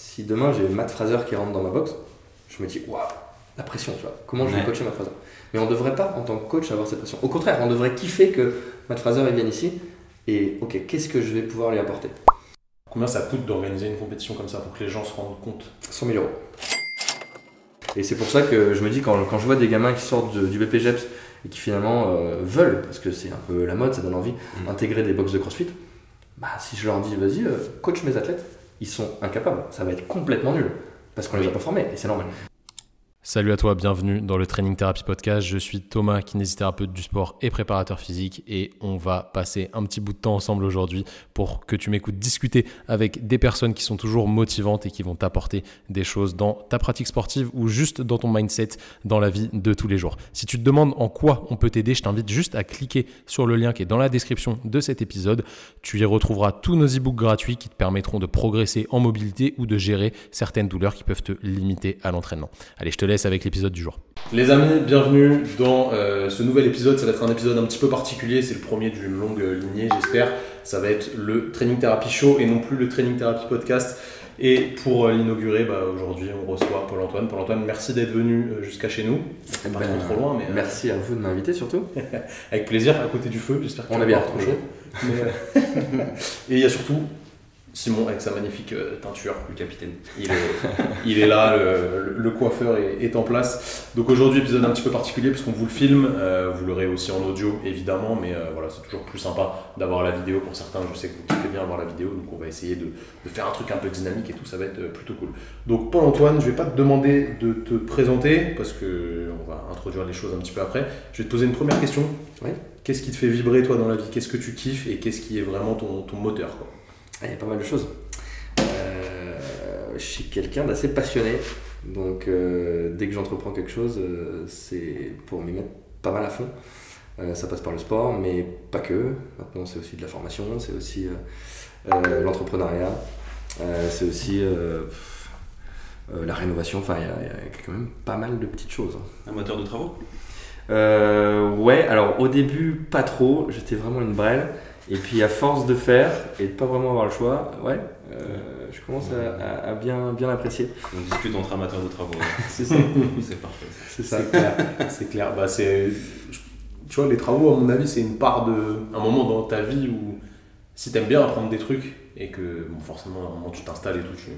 si demain j'ai Matt Fraser qui rentre dans ma box, je me dis, waouh, la pression, tu vois. Comment je vais Ouais. coacher Matt Fraser? Mais on devrait pas, en tant que coach, avoir cette pression. Au contraire, on devrait kiffer que Matt Fraser il vienne ici et, ok, qu'est-ce que je vais pouvoir lui apporter? Combien ça coûte d'organiser une compétition comme ça pour que les gens se rendent compte? 100 000 euros. Et c'est pour ça que je me dis, quand, quand je vois des gamins qui sortent de- du BPGEPS et qui finalement euh, veulent, parce que c'est un peu la mode, ça donne envie, Mm. intégrer des box de CrossFit, bah, si je leur dis, vas-y, euh, coach mes athlètes, ils sont incapables. Ça va être complètement nul. Parce qu'on les a pas formés, et c'est normal. Salut à toi, bienvenue dans le Training Therapy Podcast. Je suis Thomas, kinésithérapeute du sport et préparateur physique et on va passer un petit bout de temps ensemble aujourd'hui pour que tu m'écoutes discuter avec des personnes qui sont toujours motivantes et qui vont t'apporter des choses dans ta pratique sportive ou juste dans ton mindset dans la vie de tous les jours. Si tu te demandes en quoi on peut t'aider, je t'invite juste à cliquer sur le lien qui est dans la description de cet épisode. Tu y retrouveras tous nos e-books gratuits qui te permettront de progresser en mobilité ou de gérer certaines douleurs qui peuvent te limiter à l'entraînement. Allez, je te laisse avec l'épisode du jour. Les amis, bienvenue dans euh, ce nouvel épisode. Ça va être un épisode un petit peu particulier. C'est le premier d'une longue euh, lignée, j'espère. Ça va être le Training Therapy Show et non plus le Training Therapy Podcast. Et pour euh, l'inaugurer, bah, aujourd'hui, on reçoit Paul-Antoine. Paul-Antoine, merci d'être venu euh, jusqu'à chez nous. C'est pas Ben, trop, loin, mais euh, Merci à vous de m'inviter surtout. avec plaisir, à côté du feu. J'espère que On tu a bien trop retrouvé. chaud. Mais, euh, et il y a surtout Simon avec sa magnifique euh, teinture. Le capitaine. Il est, il est là, le, le coiffeur est, est en place. Donc aujourd'hui, épisode un petit peu particulier puisqu'on vous le filme. Euh, vous l'aurez aussi en audio évidemment, mais euh, voilà, c'est toujours plus sympa d'avoir la vidéo pour certains. Je sais que vous kiffez bien avoir la vidéo, donc on va essayer de, de faire un truc un peu dynamique et tout, ça va être plutôt cool. Donc Paul-Antoine, je vais pas te demander de te présenter parce que on va introduire les choses un petit peu après. Je vais te poser une première question. Oui. Qu'est-ce qui te fait vibrer toi dans la vie? Qu'est-ce que tu kiffes et qu'est-ce qui est vraiment ton, ton moteur quoi? Il y a pas mal de choses. Euh, je suis quelqu'un d'assez passionné. Donc euh, dès que j'entreprends quelque chose, euh, c'est pour m'y mettre pas mal à fond. Ça passe par le sport, mais pas que. Maintenant, c'est aussi de la formation, c'est aussi l'entrepreneuriat, c'est aussi la rénovation. Enfin, il y, a- il y a quand même pas mal de petites choses. hein. Un moteur de travaux? Euh, ouais, alors au début, pas trop. J'étais vraiment une brêle. Et puis à force de faire et de pas vraiment avoir le choix, ouais, euh, je commence à, à- à bien, bien apprécier. On discute entre amateurs de travaux. C'est ça. c'est parfait. C'est ça. C'est clair, c'est clair. Bah, c'est, tu vois, les travaux, à mon avis, c'est une part de. un moment dans ta vie où, si t'aimes bien apprendre des trucs et que, bon, forcément, à un moment, tu t'installes et tout, tu,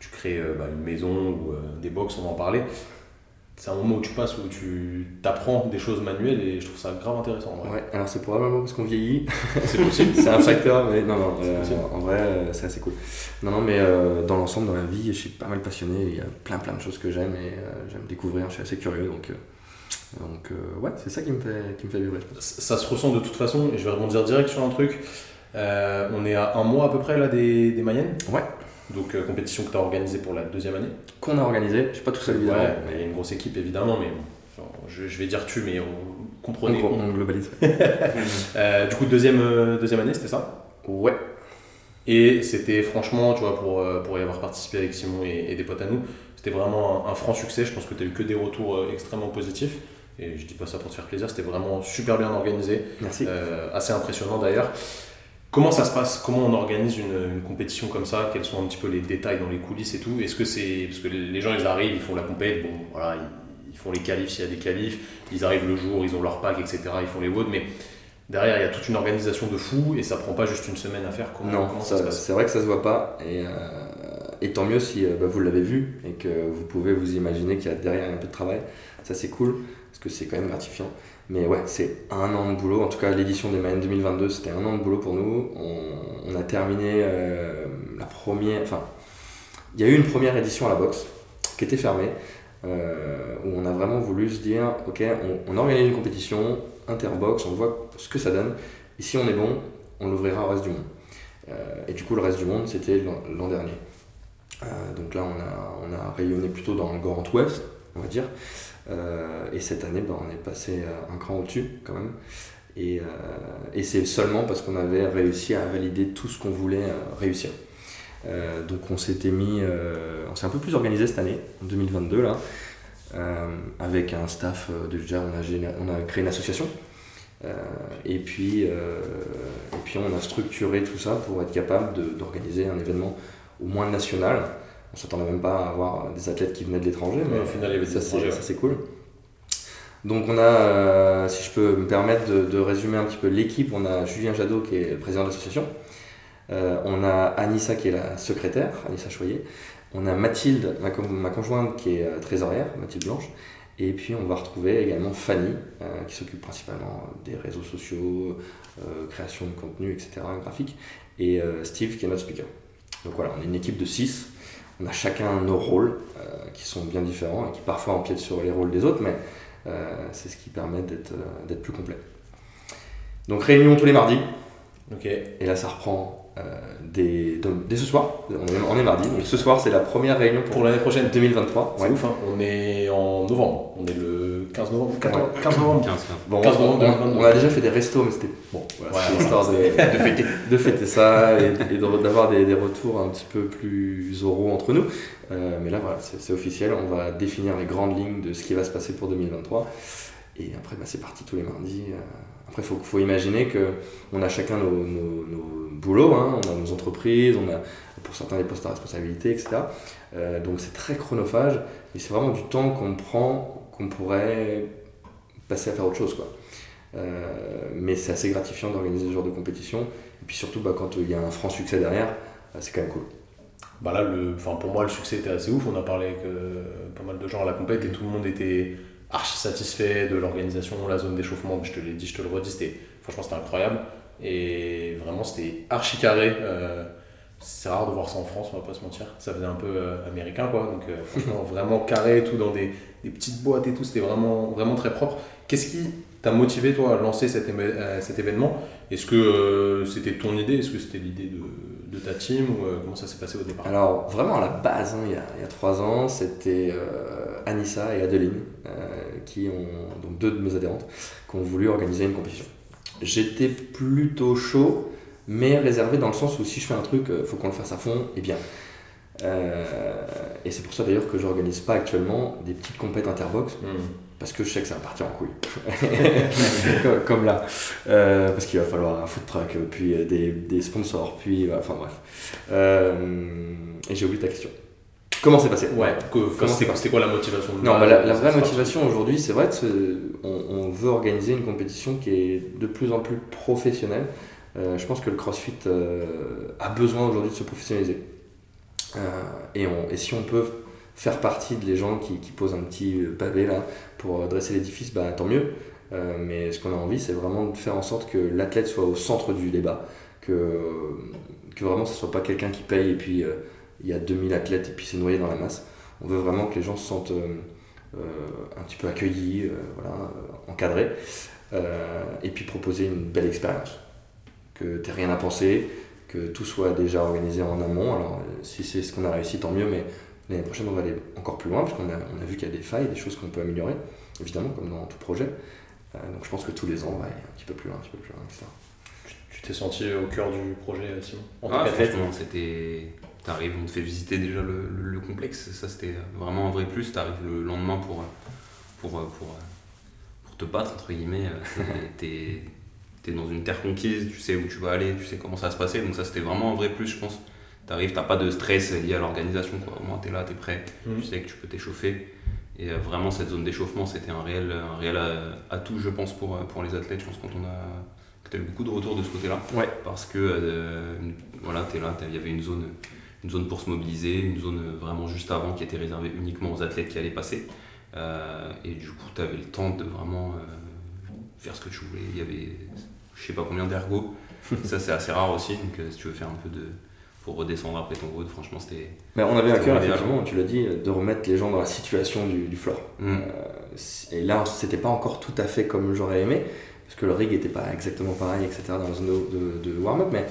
tu crées euh, bah, une maison ou euh, des box, on va en parler. C'est un moment où tu passes, où tu t'apprends des choses manuelles et je trouve ça grave intéressant. vrai. Ouais, alors c'est probablement parce qu'on vieillit. C'est possible. c'est un facteur, mais non, non, euh, en vrai, euh, c'est assez cool. Non, non, mais euh, dans l'ensemble, dans la vie, je suis pas mal passionné. Il y a plein, plein de choses que j'aime et euh, j'aime découvrir. Je suis assez curieux, donc, euh, donc euh, ouais, c'est ça qui me fait, qui me fait vibrer. Ça se ressent de toute façon, et je vais rebondir direct sur un truc. Euh, on est à un mois à peu près là des, des Mayennes. Ouais. Donc, euh, compétition que tu as organisée pour la deuxième année. Qu'on a organisé, je suis pas tout seul évidemment. Ouais, mais il y a une grosse équipe évidemment, mais bon, genre, je, je vais dire tu, mais on On, comprenait. on globalise. Euh, du coup, deuxième, euh, deuxième année, c'était ça Ouais. Et c'était franchement, tu vois, pour, pour y avoir participé avec Simon et, et des potes à nous, c'était vraiment un, un franc succès. Je pense que tu as eu que des retours extrêmement positifs. Et je dis pas ça pour te faire plaisir, c'était vraiment super bien organisé, Merci. euh, assez impressionnant d'ailleurs. Comment ça se passe? Comment on organise une, une compétition comme ça? Quels sont un petit peu les détails dans les coulisses et tout? Est-ce que c'est. Parce que les gens ils arrivent, ils font la compète, bon voilà, ils, ils font les qualifs s'il y a des qualifs, ils arrivent le jour, ils ont leur pack, etc. Ils font les WOD, mais derrière il y a toute une organisation de fou et ça prend pas juste une semaine à faire. Comment, Non, comment ça, c'est vrai que ça se voit pas. Et, euh, et tant mieux si euh, bah, vous l'avez vu et que vous pouvez vous imaginer qu'il y a derrière un peu de travail. Ça, c'est cool parce que c'est quand même gratifiant. Mais ouais, c'est un an de boulot. En tout cas, l'édition des Mayenne 2022, c'était un an de boulot pour nous. On, a terminé euh, la première. Enfin, il y a eu une première édition à la boxe qui était fermée. euh, où on a vraiment voulu se dire ok, on, on organise une compétition interbox, on voit ce que ça donne. Et si on est bon, on l'ouvrira au reste du monde. Euh, et du coup, le reste du monde, c'était l'an dernier. Donc là, on a rayonné plutôt dans le Grand Ouest, on va dire. Euh, et cette année, ben, on est passé euh, un cran au-dessus, quand même. Et, euh, et c'est seulement parce qu'on avait réussi à valider tout ce qu'on voulait réussir. Donc on s'était mis, on s'est un peu plus organisé cette année, en 2022 là, avec un staff de déjà, on a, créé une association. Et, puis, et puis on a structuré tout ça pour être capable d'organiser un événement au moins national, On s'attendait même pas à avoir des athlètes qui venaient de l'étranger, mais au final, il ça, c'est, cool. Donc on a, euh, si je peux me permettre de, de résumer un petit peu l'équipe, on a Julien Jadot qui est le président de l'association, Euh, on a Anissa qui est la secrétaire, Anissa Choyer, on a Mathilde, ma, con- ma conjointe qui est euh, trésorière, Mathilde Blanche, et puis on va retrouver également Fanny euh, qui s'occupe principalement des réseaux sociaux, création de contenu, etc., graphique, et Steve qui est notre speaker. Donc voilà, on est une équipe de 6, on a chacun nos rôles euh, qui sont bien différents et qui parfois empiètent sur les rôles des autres, mais euh, c'est ce qui permet d'être euh, d'être plus complet. Donc réunion tous les mardis, Ok. et là ça reprend euh, dès, ce soir, on est, on est mardi, donc ce soir c'est la première réunion pour, Pour l'année prochaine, 2023. c'est Ouais. ouf, hein. on est en novembre. On est le 15 novembre. 14 15 novembre. 15, 15. Bon, 15 on, novembre on- 2022. on a déjà fait des restos, mais c'était bon, voilà, Ouais, histoire de, de fêter, de fêter ça et, d'avoir des, des retours un petit peu plus oraux entre nous. Euh, mais là, voilà, c'est c'est officiel. On va définir les grandes lignes de ce qui va se passer pour 2023. Et après, bah, c'est parti tous les mardis. Euh, Après, il faut, faut imaginer qu'on a chacun nos, nos- nos boulots, hein. on a nos entreprises, on a pour certains des postes à responsabilité, etc. Euh, donc c'est très chronophage et c'est vraiment du temps qu'on prend qu'on pourrait passer à faire autre chose. Quoi. Euh, mais c'est assez gratifiant d'organiser ce genre de compétition. Et puis surtout, bah, quand il y a un franc succès derrière, bah, c'est quand même cool. Bah là, le, pour moi, le succès était assez ouf. On a parlé avec euh, pas mal de gens à la compète et tout le monde était archi satisfait de l'organisation, la zone d'échauffement. Je te l'ai dit, je te le redis, c'était, franchement, c'était incroyable. Et vraiment, c'était archi carré. Euh, c'est rare de voir ça en France, on va pas se mentir. Ça faisait un peu euh, américain, quoi. Donc, euh, franchement, vraiment carré, tout dans des, des petites boîtes et tout. C'était vraiment, vraiment très propre. Qu'est-ce qui t'a motivé, toi, à lancer cet, euh, cet événement? Est-ce que c'était ton idée? Est-ce que c'était l'idée de, de ta team? Ou comment ça s'est passé au départ? Alors, vraiment à la base, hein, il, y a, il y a trois ans, c'était Anissa et Adeline, qui ont, donc deux de mes adhérentes, qui ont voulu organiser une compétition. J'étais plutôt chaud, mais réservé dans le sens où si je fais un truc, il faut qu'on le fasse à fond et bien. Euh, et c'est pour ça d'ailleurs que j'organise pas actuellement des petites compètes interbox Hmm. parce que je sais que ça va partir en couille. comme, comme là. Euh, parce qu'il va falloir un food truck, puis euh, des, des sponsors, puis. euh, Enfin bref. Euh, et j'ai oublié ta question. Comment c'est passé? Ouais, c'était quoi la motivation Non, bah, la, vraie motivation aujourd'hui, c'est vrai, on, on veut organiser une compétition qui est de plus en plus professionnelle. Euh, je pense que le CrossFit euh, a besoin aujourd'hui de se professionnaliser. Euh, et, si on peut faire partie des gens qui, posent un petit pavé là pour dresser l'édifice, bah, tant mieux. Mais ce qu'on a envie, c'est vraiment de faire en sorte que l'athlète soit au centre du débat, que, vraiment ce soit pas quelqu'un qui paye et puis il y a 2000 athlètes et puis c'est noyé dans la masse. On veut vraiment que les gens se sentent un petit peu accueillis, encadrés, et puis proposer une belle expérience. Que tu rien à penser, que tout soit déjà organisé en amont. Alors, euh, si c'est ce qu'on a réussi, tant mieux, mais l'année prochaine, on va aller encore plus loin, parce qu'on a, on a vu qu'il y a des failles, des choses qu'on peut améliorer, évidemment, comme dans tout projet. Euh, donc, je pense que tous les ans, on va aller un petit peu plus loin, un petit peu plus loin, etc. Tu t'es senti au cœur du projet, Simon? En tant Ah, c'était. T'arrives, on te fait visiter déjà le, le- le complexe, ça c'était vraiment un vrai plus. T'arrives le lendemain pour, pour, pour, pour te battre, entre guillemets. T'es t'es dans une terre conquise, tu sais où tu vas aller, tu sais comment ça va se passer, donc ça c'était vraiment un vrai plus, je pense. T'arrives, t'as pas de stress lié à l'organisation, quoi. Au moins t'es là, t'es prêt, Mhm. tu sais que tu peux t'échauffer. Et euh, vraiment, cette zone d'échauffement, c'était un réel, un réel euh, atout, je pense, pour, euh, pour les athlètes. Je pense quand on a. que t'as eu beaucoup de retours de ce côté-là. Ouais. Parce que, euh, voilà, t'es là, t'as- il y avait une zone, une zone pour se mobiliser, une zone vraiment juste avant qui était réservée uniquement aux athlètes qui allaient passer. Euh, et du coup, t'avais le temps de vraiment euh, faire ce que tu voulais. Il y avait, je sais pas combien d'ergots. Ça, c'est assez rare aussi. Donc, euh, si tu veux faire un peu de. pour redescendre après ton road, franchement, c'était. Mais on avait à cœur, effectivement, tu l'as dit, de remettre les gens dans la situation du, du floor. Mm. Et là, c'était pas encore tout à fait comme j'aurais aimé, parce que le rig était pas exactement pareil, etc., dans la zone de, de- de warm-up. Mais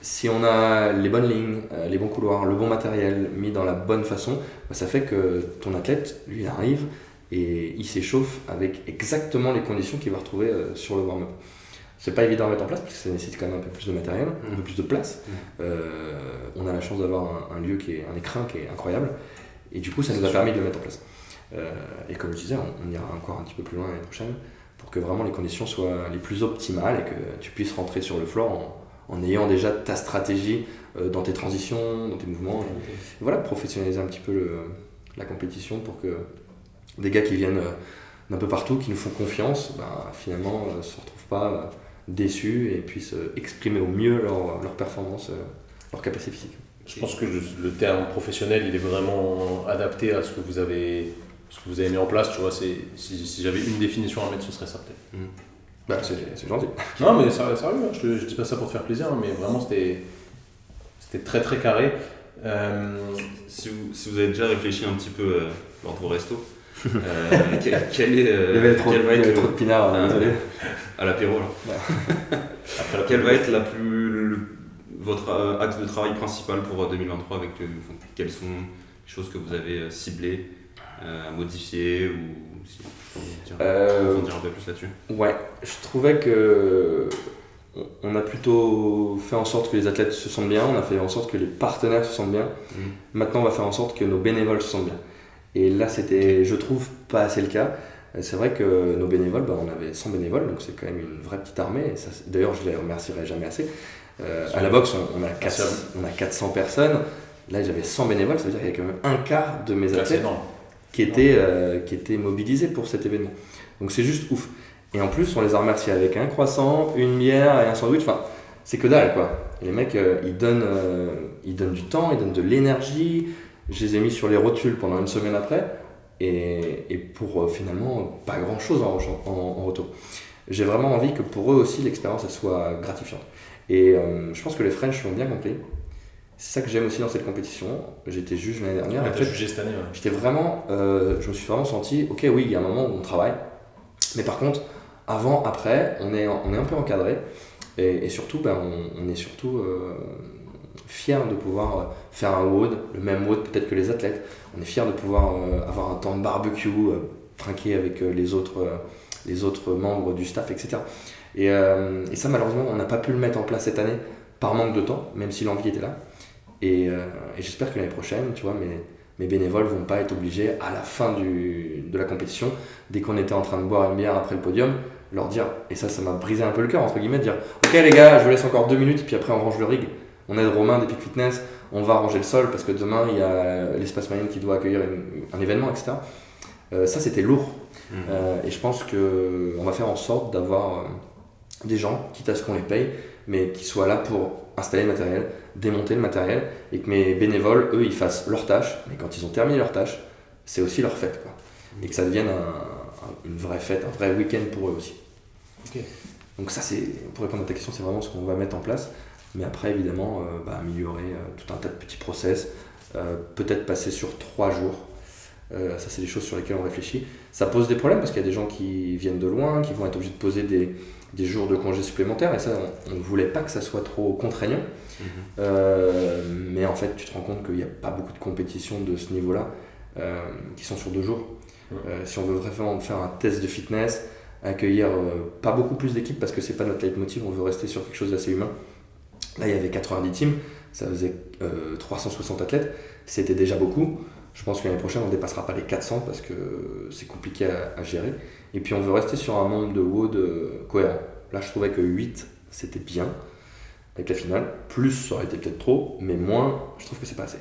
si on a les bonnes lignes, euh, les bons couloirs, le bon matériel mis dans la bonne façon, bah, ça fait que ton athlète, lui, il arrive et il s'échauffe avec exactement les conditions qu'il va retrouver euh, sur le warm-up. C'est pas évident à mettre en place parce que ça nécessite quand même un peu plus de matériel, un peu plus de place. Mm. Euh, on a la chance d'avoir un, un lieu qui est un écrin qui est incroyable et du coup ça nous a permis de le mettre en place. Euh, et comme je disais, on, on ira encore un petit peu plus loin l'année prochaine pour que vraiment les conditions soient les plus optimales et que tu puisses rentrer sur le floor en, en ayant déjà ta stratégie euh, dans tes transitions, dans tes mouvements. Et, voilà, professionnaliser un petit peu le- la compétition pour que des gars qui viennent d'un peu partout, qui nous font confiance, bah, finalement ne se retrouvent pas déçus et puissent euh, exprimer au mieux leur, leur performance, euh, leur capacité physique. Je pense que le, terme professionnel, il est vraiment adapté à ce que vous avez, ce que vous avez mis en place. Tu vois, c'est, si, si j'avais une définition à mettre, ce serait ça peut-être. Bah, c'est c'est gentil. Non, mais ça- sérieux, hein, je, je dis pas ça pour te faire plaisir, mais vraiment, c'était, c'était très très carré. Euh, Si vous, si vous avez déjà réfléchi un petit peu euh, lors de vos restos, euh, quel, quel est, euh, Il y avait trop, quel va être trop de pinards, Ah, à l'apéro là. après Quel va être la plus, le- votre euh, axe de travail principal pour euh, 2023 avec le- enfin, Quelles sont les choses que vous avez euh, ciblées, euh, à modifier ou si Euh, nous en dire un peu plus là-dessus? Ouais, je trouvais que on- on a plutôt fait en sorte que les athlètes se sentent bien, on a fait en sorte que les partenaires se sentent bien. Mhm. Maintenant, on va faire en sorte que nos bénévoles se sentent bien. Et là, c'était, je trouve, pas assez le cas. Euh, C'est vrai que nos bénévoles, bah, on avait 100 bénévoles, donc c'est quand même une vraie petite armée. D'ailleurs, je les remercierai jamais assez. Euh, à la boxe, on, on a Merci 400, à vous. on a 400 personnes. Là, j'avais 100 bénévoles, ça veut dire qu'il y a quand même un quart de mes athlètes qui étaient, euh, qui étaient mobilisés pour cet événement. Donc c'est juste ouf. Et en plus, on les a remerciés avec un croissant, une bière et un sandwich. Enfin, c'est que dalle quoi. Et les mecs, euh, ils, donnent, ils donnent du temps, ils donnent de l'énergie. Je les ai mis sur les rotules pendant une semaine après. Et, et pour euh, finalement pas grand chose en, en- en retour. J'ai vraiment envie que pour eux aussi l'expérience soit gratifiante. Et euh, je pense que les French l'ont bien compris. C'est ça que j'aime aussi dans cette compétition. J'étais juge l'année dernière. Ouais, et fait, jugé cette année. ouais. J'étais vraiment, euh, je me suis vraiment senti, ok, oui, il y a un moment où on travaille, mais par contre, avant, après, on est, on est un peu encadré, et, et surtout, ben, on, on est surtout euh, fier de pouvoir euh, faire un WOD, le même WOD peut-être que les athlètes. On est fier de pouvoir euh, avoir un temps de barbecue, euh, trinquer avec les, autres, les autres membres du staff, etc. Et, ça, malheureusement, on n'a pas pu le mettre en place cette année par manque de temps, même si l'envie était là. Et, j'espère que l'année prochaine, tu vois, mes, bénévoles vont pas être obligés à la fin de la compétition, dès qu'on était en train de boire une bière après le podium, leur dire, et ça, ça m'a brisé un peu le cœur, entre guillemets, de dire Ok, les gars, je vous laisse encore deux minutes, puis après on range le rig. On aide Romain d'Epic Fitness, on va ranger le sol parce que demain il y a l'espace marine qui doit accueillir une- un événement, etc. Euh, ça, c'était lourd. Mhm. Euh, et je pense que on va faire en sorte d'avoir euh, des gens, quitte à ce qu'on les paye, mais qui soient là pour installer le matériel, démonter le matériel, et que mes bénévoles, eux, ils fassent leur tâche, mais quand ils ont terminé leur tâche, c'est aussi leur fête. Quoi. Et que ça devienne un- un- une vraie fête, un vrai week-end pour eux aussi. Donc ça, c'est pour répondre à ta question, c'est vraiment ce qu'on va mettre en place. Mais après, évidemment, euh, bah, améliorer euh, tout un tas de petits process, euh, peut-être passer sur trois jours. Ça, c'est des choses sur lesquelles on réfléchit. Ça pose des problèmes parce qu'il y a des gens qui viennent de loin, qui vont être obligés de poser des, des jours de congés supplémentaires. Et ça, on ne voulait pas que ça soit trop contraignant. Mhm. Euh, mais en fait, tu te rends compte qu'il n'y a pas beaucoup de compétitions de ce niveau-là euh, qui sont sur deux jours. Euh, si on veut vraiment faire un test de fitness, accueillir pas beaucoup plus d'équipes parce que c'est pas notre leitmotiv, on veut rester sur quelque chose d'assez humain. Là, il y avait 90 teams, ça faisait euh, 360 athlètes, c'était déjà beaucoup. Je pense que l'année prochaine, on ne dépassera pas les 400 parce que c'est compliqué à, à gérer. Et puis, on veut rester sur un nombre de WOD euh, cohérent. Là, je trouvais que 8, c'était bien avec la finale. Plus, ça aurait été peut-être trop, mais moins, je trouve que c'est pas assez.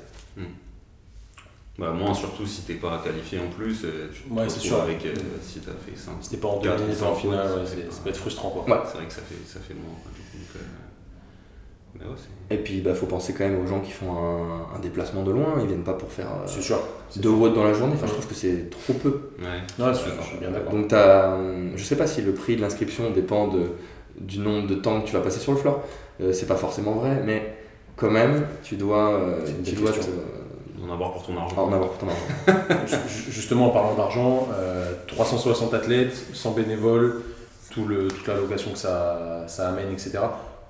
Bah, moins surtout si t'es pas qualifié en plus, euh, tu Ouais, c'est sûr. avec euh, si t'as fait 5. C'était pas en demi, en finale, ouais, c'est c'est- pas- ça peut être frustrant quoi. Ouais. C'est vrai que ça fait, ça fait moins. quoi, du coup, donc, euh, mais ouais, Et puis, il bah, faut penser quand même aux gens qui font un, un déplacement de loin. Ils viennent pas pour faire euh, sûr. deux WOD dans la journée. Enfin, je trouve que c'est trop peu. ouais. Ouais, je je suis bien d'accord. Donc, t'as, hum, je sais pas si le prix de l'inscription dépend de, du nombre de temps que tu vas passer sur le floor. Euh, c'est pas forcément vrai, mais quand même, tu dois, euh, tu dois te- En avoir pour ton argent. en avoir pour ton argent. Ju- Justement, en parlant d'argent, euh, 360 athlètes, 100 bénévoles, tout le, toute la location que ça, ça amène, etc.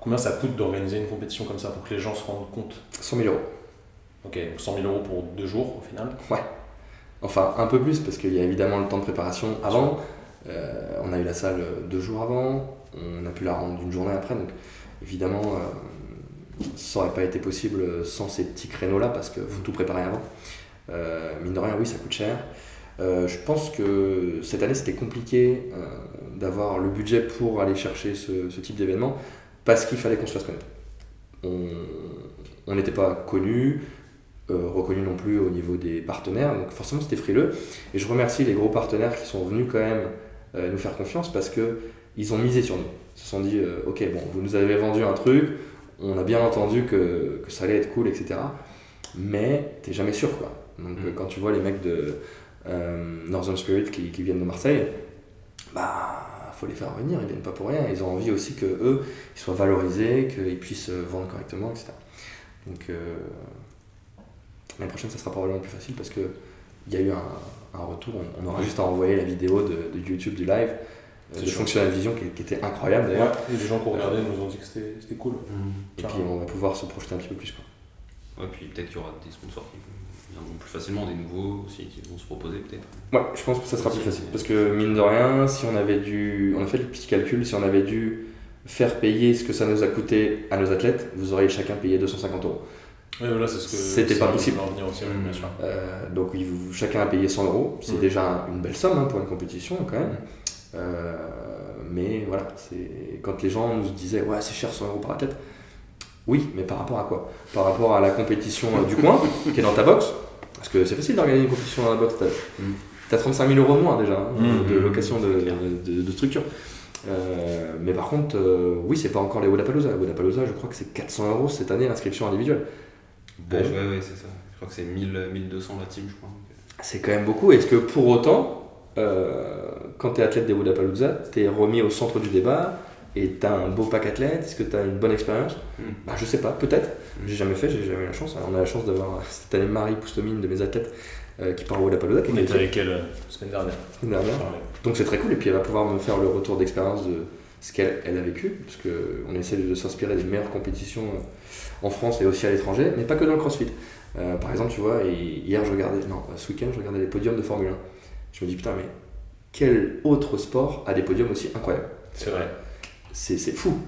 Combien ça coûte d'organiser une compétition comme ça pour que les gens se rendent compte 100 000 euros. Ok, 100 000 euros pour deux jours au final. Enfin, un peu plus, parce qu'il y a évidemment le temps de préparation avant. Euh, on a eu la salle deux jours avant. On a pu la rendre d'une journée après. Donc, évidemment, euh, ça n'aurait pas été possible sans ces petits créneaux-là, parce qu'il faut tout préparer avant. Euh, mine de rien, oui, ça coûte cher. Euh, je pense que cette année, c'était compliqué euh, d'avoir le budget pour aller chercher ce, ce type d'événement, parce qu'il fallait qu'on se fasse connaître. on n'était pas connu, euh, reconnu non plus au niveau des partenaires, donc forcément c'était frileux. Et je remercie les gros partenaires qui sont venus quand même euh, nous faire confiance parce que ils ont misé sur nous. Ils se sont dit, euh, ok, bon, vous nous avez vendu un truc, on a bien entendu que, que ça allait être cool, etc. Mais t'es jamais sûr, quoi. Donc Mm. quand tu vois les mecs de euh, Northern Spirit qui, qui viennent de Marseille, bah faut les faire venir, ils viennent pas pour rien. Ils ont envie aussi que eux ils soient valorisés, qu'ils puissent euh, vendre correctement, etc. Donc euh, l'année prochaine ça sera probablement plus facile parce que il y a eu un, un retour. On, on aura juste à envoyer la vidéo de, de YouTube du live euh, de. Functional Vision qui, qui était incroyable d'ailleurs. Ouais, et les gens qui ont regardé nous ont dit que c'était cool. Et puis on va pouvoir se projeter un petit peu plus. Quoi. Ouais, puis peut-être qu'il y aura des sponsors qui viendront plus facilement, des nouveaux aussi qui vont se proposer peut-être. Ouais, je pense que ça sera plus facile. Parce que mine de rien, si on avait dû. On a fait le petit calcul, si on avait dû faire payer ce que ça nous a coûté à nos athlètes, vous auriez chacun payé 250 euros. Ouais, voilà, c'est ce que. C'était pas possible. aussi, bien sûr. Euh, donc oui, vous- chacun a payé 100 euros. C'est Mm. déjà une belle somme hein, pour une compétition quand même. Euh, mais voilà, c'est quand les gens nous disaient ouais c'est cher 100 euros par athlète. Oui, mais par rapport à quoi? Par rapport à la compétition euh, du coin qui est dans ta box? Parce que c'est facile d'organiser une compétition dans la box. T'as Mm. t'as 35 000 euros de moins déjà hein, Mm. de location de, structure. Euh, mais par contre, euh, oui, c'est pas encore les Wodapalooza. Wodapalooza, je crois que c'est 400 euros cette année l'inscription individuelle. Bon. Ouais, ouais, ouais, c'est ça. Je crois que c'est 1000, 1200 la team, je crois. C'est quand même beaucoup. Est-ce que pour autant, euh, quand tu es athlète des Wodapalooza, tu es remis au centre du débat et tu as un beau pack athlète Est-ce que tu as une bonne expérience Mm. bah, Je sais pas, peut-être. J'ai jamais fait, j'ai jamais eu la chance. On a la chance d'avoir euh, cette année Marie Poustomine de mes athlètes euh, qui part au qui On était avec elle euh, la semaine dernière. l'année dernière. Donc c'est très cool. Et puis elle va pouvoir me faire le retour d'expérience de ce qu'elle elle a vécu. Parce qu'on essaie de s'inspirer des meilleures compétitions euh, en France et aussi à l'étranger, mais pas que dans le crossfit. Euh, par exemple, tu vois, hier je regardais, non, ce week-end je regardais les podiums de Formule 1. Je me dis putain, mais quel autre sport a des podiums aussi incroyables? C'est vrai. C'est c'est fou.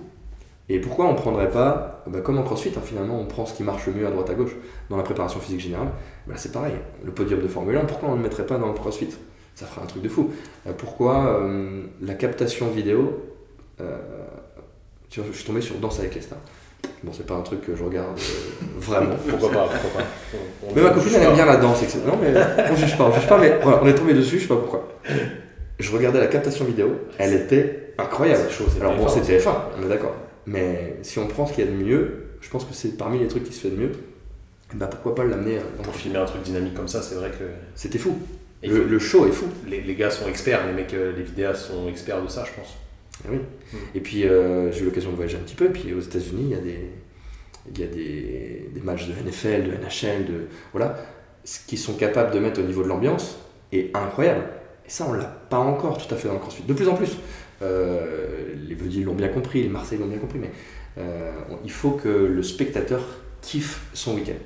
Et pourquoi on prendrait pas, bah, comme en crossfit, hein, finalement, on prend ce qui marche le mieux à droite à gauche dans la préparation physique générale bah, C'est pareil, le podium de Formule 1, pourquoi on ne le mettrait pas dans le crossfit? Ça ferait un truc de fou. Euh, pourquoi euh, la captation vidéo euh, tu vois, Je suis tombé sur Danse avec les stars. Bon, c'est pas un truc que je regarde euh, vraiment. Pourquoi pas, pourquoi pas. On- on- Mais ma copine, elle aime bien la danse, etc. Non, mais on juge pas, on juge pas, mais voilà, on est tombé dessus, je sais pas pourquoi. Je regardais la captation vidéo, elle était incroyable. C'est c'est Alors bon, TF1, c'était F1, on est d'accord. Mais si on prend ce qu'il y a de mieux, je pense que c'est parmi les trucs qui se fait de mieux, bah pourquoi pas l'amener euh, Pour filmer un truc dynamique comme ça, c'est vrai que C'était fou. Et Le, le show est fou. les, les gars sont experts, les mecs, euh, les vidéastes sont experts de ça, je pense. Ah oui. Mm. Et puis euh, j'ai eu l'occasion de voyager un petit peu, puis aux États-Unis, il y a des, il y a des, des matchs de NFL, de NHL, de voilà, ce qu'ils sont capables de mettre au niveau de l'ambiance est incroyable. Et ça, on l'a pas encore tout à fait dans le CrossFit. De plus en plus, les buddies l'ont bien compris, les Marseillais l'ont bien compris, mais euh, il faut que le spectateur kiffe son week-end.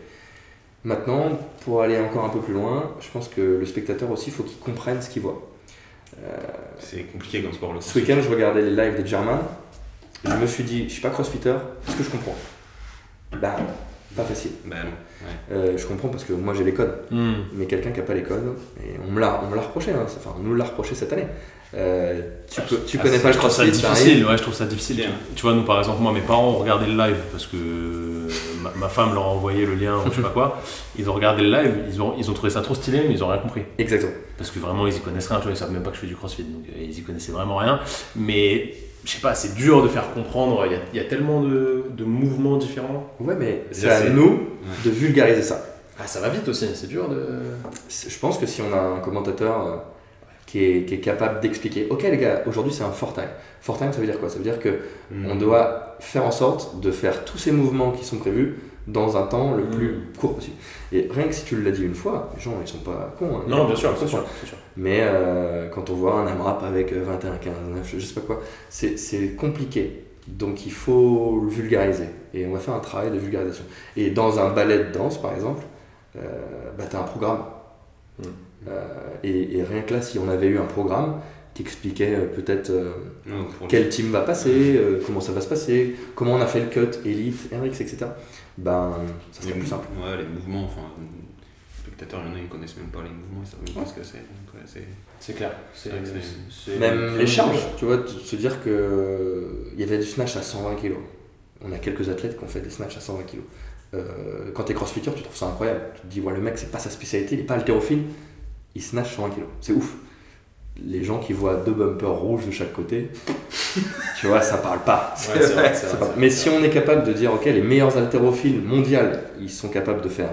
Maintenant, pour aller encore un peu plus loin, je pense que le spectateur aussi, il faut qu'il comprenne ce qu'il voit. C'est compliqué comme sport le Ce week-end, je regardais les lives des German. Je me suis dit, je suis pas crossfitter, est-ce que je comprends? Bah, pas facile. Non. Ouais. Euh, je comprends parce que moi j'ai les codes, mais quelqu'un qui a pas les codes, et on me l'a, on me l'a reproché, hein, enfin on nous l'a reproché cette année. Euh, tu, peux- tu Ah, connais pas le je trouve ça crossfit, difficile, ouais, je trouve ça difficile. Tu vois, nous par exemple, moi, mes parents ont regardé le live parce que ma, ma femme leur a envoyé le lien ou je sais pas quoi. Ils ont regardé le live, ils ont, ils ont trouvé ça trop stylé, mais ils ont rien compris. Exactement. Parce que vraiment, ils y connaissent rien, tu vois, ils savent même pas que je fais du crossfit, donc euh, ils y connaissaient vraiment rien. Mais je sais pas, c'est dur de faire comprendre, il y a, il y a tellement de, de mouvements différents. Ouais, mais c'est à nous de vulgariser ça. Ah, ça va vite aussi, c'est dur de. Je pense que si on a un commentateur euh, qui, est, qui est capable d'expliquer, ok les gars, aujourd'hui c'est un four time. Four time, ça veut dire quoi? Ça veut dire que Mm. on doit faire en sorte de faire tous ces mouvements qui sont prévus dans un temps le plus court possible. Et rien que si tu l'as dit une fois, les gens ils sont pas cons. hein. Non, bien sûr, c'est sûr. Mais euh, quand on voit un AMRAP avec euh, 21, 15, 9, je sais pas quoi, c'est compliqué. Donc il faut le vulgariser. Et on va faire un travail de vulgarisation. Et dans un ballet de danse, par exemple, euh, bah, tu as un programme. Mm. Euh, et, et rien que là, si on avait eu un programme qui expliquait euh, peut-être euh, quel team va passer, euh, comment ça va se passer, comment on a fait le cut, Elite, RX, etc., ben ça les serait plus simple. Ouais, les mouvements, enfin, les spectateurs, il y en a, ils connaissent même pas les mouvements, ils savent même pas ce que c'est. c'est- clair. Même les charges, tu vois, se dire que il y avait du snatch à 120 kg. on a quelques athlètes qui ont fait des snatchs à 120 kg. Euh, quand tu es crossfitter, tu trouves ça incroyable. Tu te dis, ouais, le mec, c'est pas sa spécialité, il est pas haltérophile, il snatch 120 kg. C'est ouf. Les gens qui voient deux bumpers rouges de chaque côté, tu vois, ça parle pas. Ouais, vrai, vrai, Mais si on est capable de dire, ok, les meilleurs haltérophiles mondiaux, ils sont capables de faire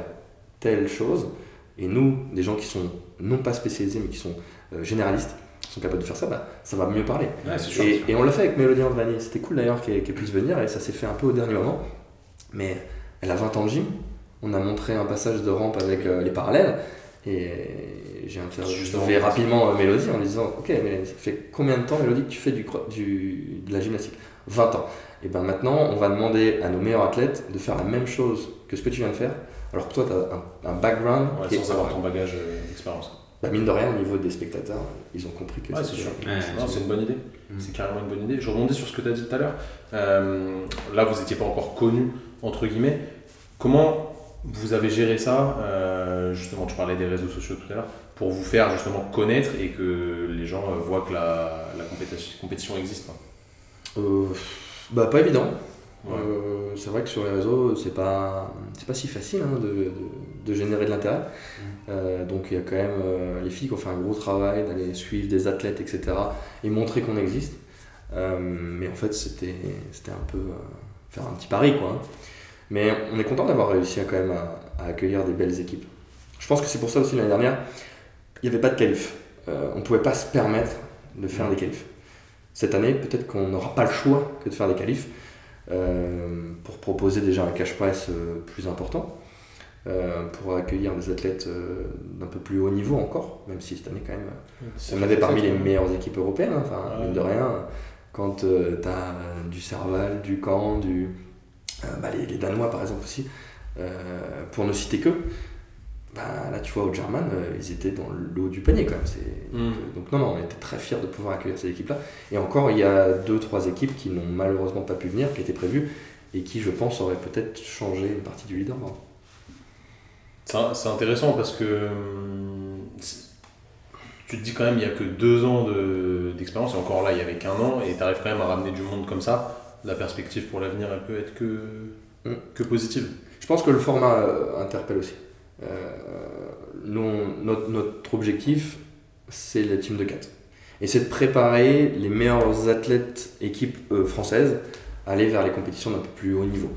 telle chose, et nous, des gens qui sont non pas spécialisés, mais qui sont euh, généralistes, sont capables de faire ça, bah, ça va mieux parler. Ouais, c'est sûr. Et, et on l'a fait avec Mélodie Andvani. C'était cool d'ailleurs qu'elle qu'elle puisse venir, et ça s'est fait un peu au dernier moment. Mais elle a 20 ans de gym. On a montré un passage de rampe avec euh, les parallèles, et j'ai interviewé rapidement euh, Mélodie en lui disant Ok, mais ça fait combien de temps, Mélodie, que tu fais du, du, de la gymnastique? 20 ans. Et ben maintenant, on va demander à nos meilleurs athlètes de faire la même chose que ce que tu viens de faire, alors que toi, tu as un, un background Ouais, qui est sans avoir ton bagage euh, d'expérience. bah, mine de rien, au niveau des spectateurs, ils ont compris que Ouais, c'est sûr. Ouais, c'est une bonne idée. Mm. C'est carrément une bonne idée. Je rebondis sur ce que tu as dit tout à l'heure. Euh, là, vous n'étiez pas encore connu, entre guillemets. Comment vous avez géré ça euh, Justement, tu parlais des réseaux sociaux tout à l'heure. Pour vous faire justement connaître et que les gens euh, voient que la, la compétition, compétition existe. Euh, bah, pas évident. Ouais. Euh, c'est vrai que sur les réseaux, c'est pas, c'est pas si facile hein, de, de, de générer de l'intérêt. Euh, donc il y a quand même les filles qui ont fait un gros travail d'aller suivre des athlètes, etc. et montrer qu'on existe. Mais en fait, c'était, c'était un peu faire un petit pari, quoi. Mais on est content d'avoir réussi à, quand même à, à accueillir des belles équipes. Je pense que c'est pour ça aussi l'année dernière, il n'y avait pas de qualif. Euh, on ne pouvait pas se permettre de faire des qualifs. Cette année, peut-être qu'on n'aura pas le choix que de faire des qualifs euh, pour proposer déjà un cash price euh, plus important, pour accueillir des athlètes d'un peu plus haut niveau encore, même si cette année quand même, on avait parmi les meilleures équipes européennes, hein. enfin mine de rien, quand tu as du Serval, du Caen, du, bah, les, les Danois par exemple aussi, euh, pour ne citer que, bah, là tu vois au German, euh, ils étaient dans le haut du panier quand même. C'est- Mm. donc non, non, on était très fiers de pouvoir accueillir ces équipes-là. Et encore, il y a deux, trois équipes qui n'ont malheureusement pas pu venir, qui étaient prévues, et qui, je pense, auraient peut-être changé une partie du leaderboard. C'est c'est intéressant parce que hum, tu te dis quand même il n'y a que deux ans de- d'expérience et encore là il y avait qu'un an et tu arrives quand même à ramener du monde comme ça. La perspective pour l'avenir elle peut être que, Mm. que positive. Je pense que le format euh, interpelle aussi. Euh, nous, notre, notre objectif, c'est la team de 4. Et c'est de préparer les meilleurs athlètes, équipes euh, françaises, à aller vers les compétitions d'un peu plus haut niveau.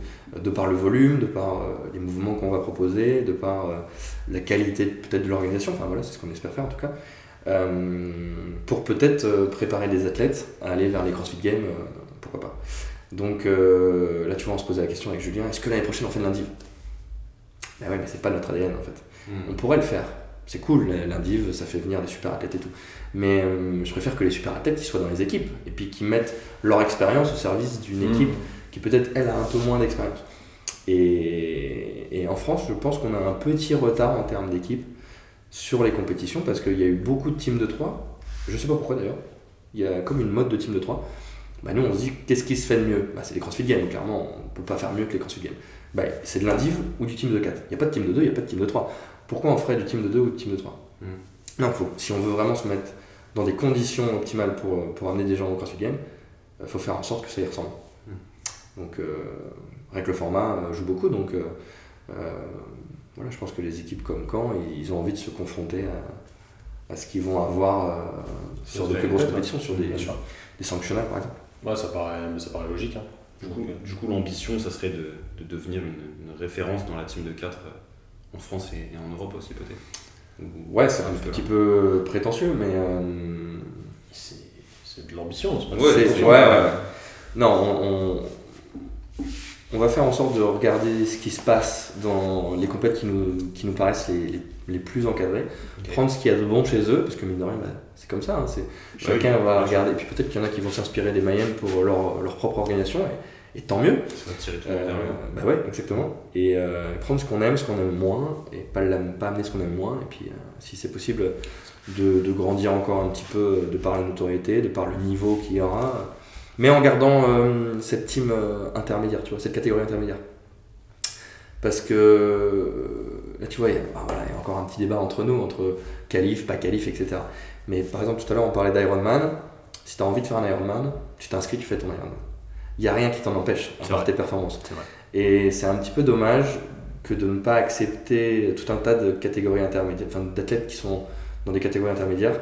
De par le volume, de par les mouvements qu'on va proposer, de par la qualité peut-être de l'organisation, enfin voilà, c'est ce qu'on espère faire en tout cas, Euh, pour peut-être préparer des athlètes à aller vers les CrossFit Games, euh, pourquoi pas. Donc euh, là, tu vois, on se posait la question avec Julien, est-ce que l'année prochaine on fait de l'indiv? Ben ouais, mais c'est pas notre ADN en fait. On Mm. pourrait le faire. C'est cool, l'indiv, ça fait venir des super athlètes et tout. Mais euh, je préfère que les super athlètes ils soient dans les équipes et puis qu'ils mettent leur expérience au service d'une Mm. équipe qui peut-être elle a un peu moins d'expérience. Et, et en France, je pense qu'on a un petit retard en termes d'équipe sur les compétitions parce qu'il y a eu beaucoup de teams de 3. Je sais pas pourquoi d'ailleurs. Il y a comme une mode de team de 3. Bah nous on se dit qu'est-ce qui se fait de mieux? Bah, C'est les CrossFit Games, clairement on peut pas faire mieux que les CrossFit Games. Bah, c'est de l'indiv ou du team de 4. Il n'y a pas de team de 2, il n'y a pas de team de 3. Pourquoi on ferait du team de 2 ou du team de 3 Mm. Non, faut, si on veut vraiment se mettre dans des conditions optimales pour, pour amener des gens au CrossFit Games, il faut faire en sorte que ça y ressemble. Donc, euh, que le format euh, joue beaucoup, donc euh, euh, voilà, je pense que les équipes comme Caen, ils ont envie de se confronter à, à ce qu'ils vont avoir euh, sur de plus grosses compétitions, sur des, sûr. des par exemple. Ouais, ça paraît, ça paraît logique. hein. Du coup, du coup, l'ambition, ça serait de, de devenir une, une référence dans la team de 4 en France et, et en Europe aussi, peut-être. Ou- Ouais, c'est un petit peu prétentieux, mais. euh, C'est de l'ambition, c'est pas Ouais, ouais, ouais. Non, on, on, on va faire en sorte de regarder ce qui se passe dans les compètes qui nous, qui nous paraissent les, les, les plus encadrées, prendre ce qu'il y a de bon chez eux, parce que mine de rien, bah, c'est comme ça. hein, c'est, chacun va regarder, et puis peut-être qu'il y en a qui vont s'inspirer des Mayhem pour leur, leur propre organisation, et, et tant mieux. Ça va tirer tout le monde Euh, bah ouais, exactement. Et euh, prendre ce qu'on aime, ce qu'on aime moins, et pas, pas amener ce qu'on aime moins. Et puis, euh, si c'est possible, de, de grandir encore un petit peu de par la notoriété, de par le niveau qu'il y aura, mais en gardant euh, cette team euh, intermédiaire, tu vois, cette catégorie intermédiaire. Parce que euh, là, tu vois, il y, a, bah voilà, il y a encore un petit débat entre nous, entre qualif, pas qualif, etc. Mais par exemple, tout à l'heure, on parlait d'Ironman. Si tu as envie de faire un Ironman, tu t'inscris, tu fais ton Ironman. il n'y a rien qui t'en empêche d'avoir vrai. tes performances. Vrai. Et c'est un petit peu dommage que de ne pas accepter tout un tas de catégories intermédiaires, enfin d'athlètes qui sont dans des catégories intermédiaires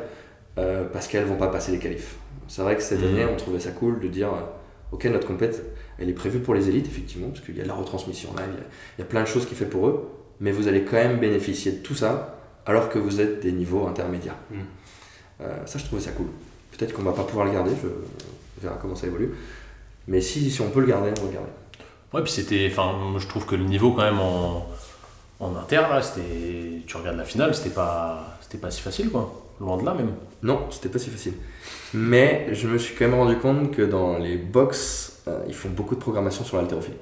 euh, parce qu'elles vont pas passer les qualifs. C'est vrai que cette Mhm. année, on trouvait ça cool de dire euh, ok, notre compète, elle est prévue pour les élites, effectivement, parce qu'il y a de la retransmission live, il y a- il y, a plein de choses qui fait pour eux, mais vous allez quand même bénéficier de tout ça alors que vous êtes des niveaux intermédiaires. Mhm. Euh, ça, je trouvais ça cool. Peut-être qu'on va pas pouvoir le garder, je on verra comment ça évolue. Mais si, si on peut le garder, on va le garder. Ouais, puis c'était. Enfin, je trouve que le niveau, quand même, en, en inter, là, c'était. Tu regardes la finale, c'était pas, c'était pas si facile, quoi. Loin de là, même. Non, c'était pas si facile. Mais je me suis quand même rendu compte que dans les box, euh, ils font beaucoup de programmation sur l'haltérophilie.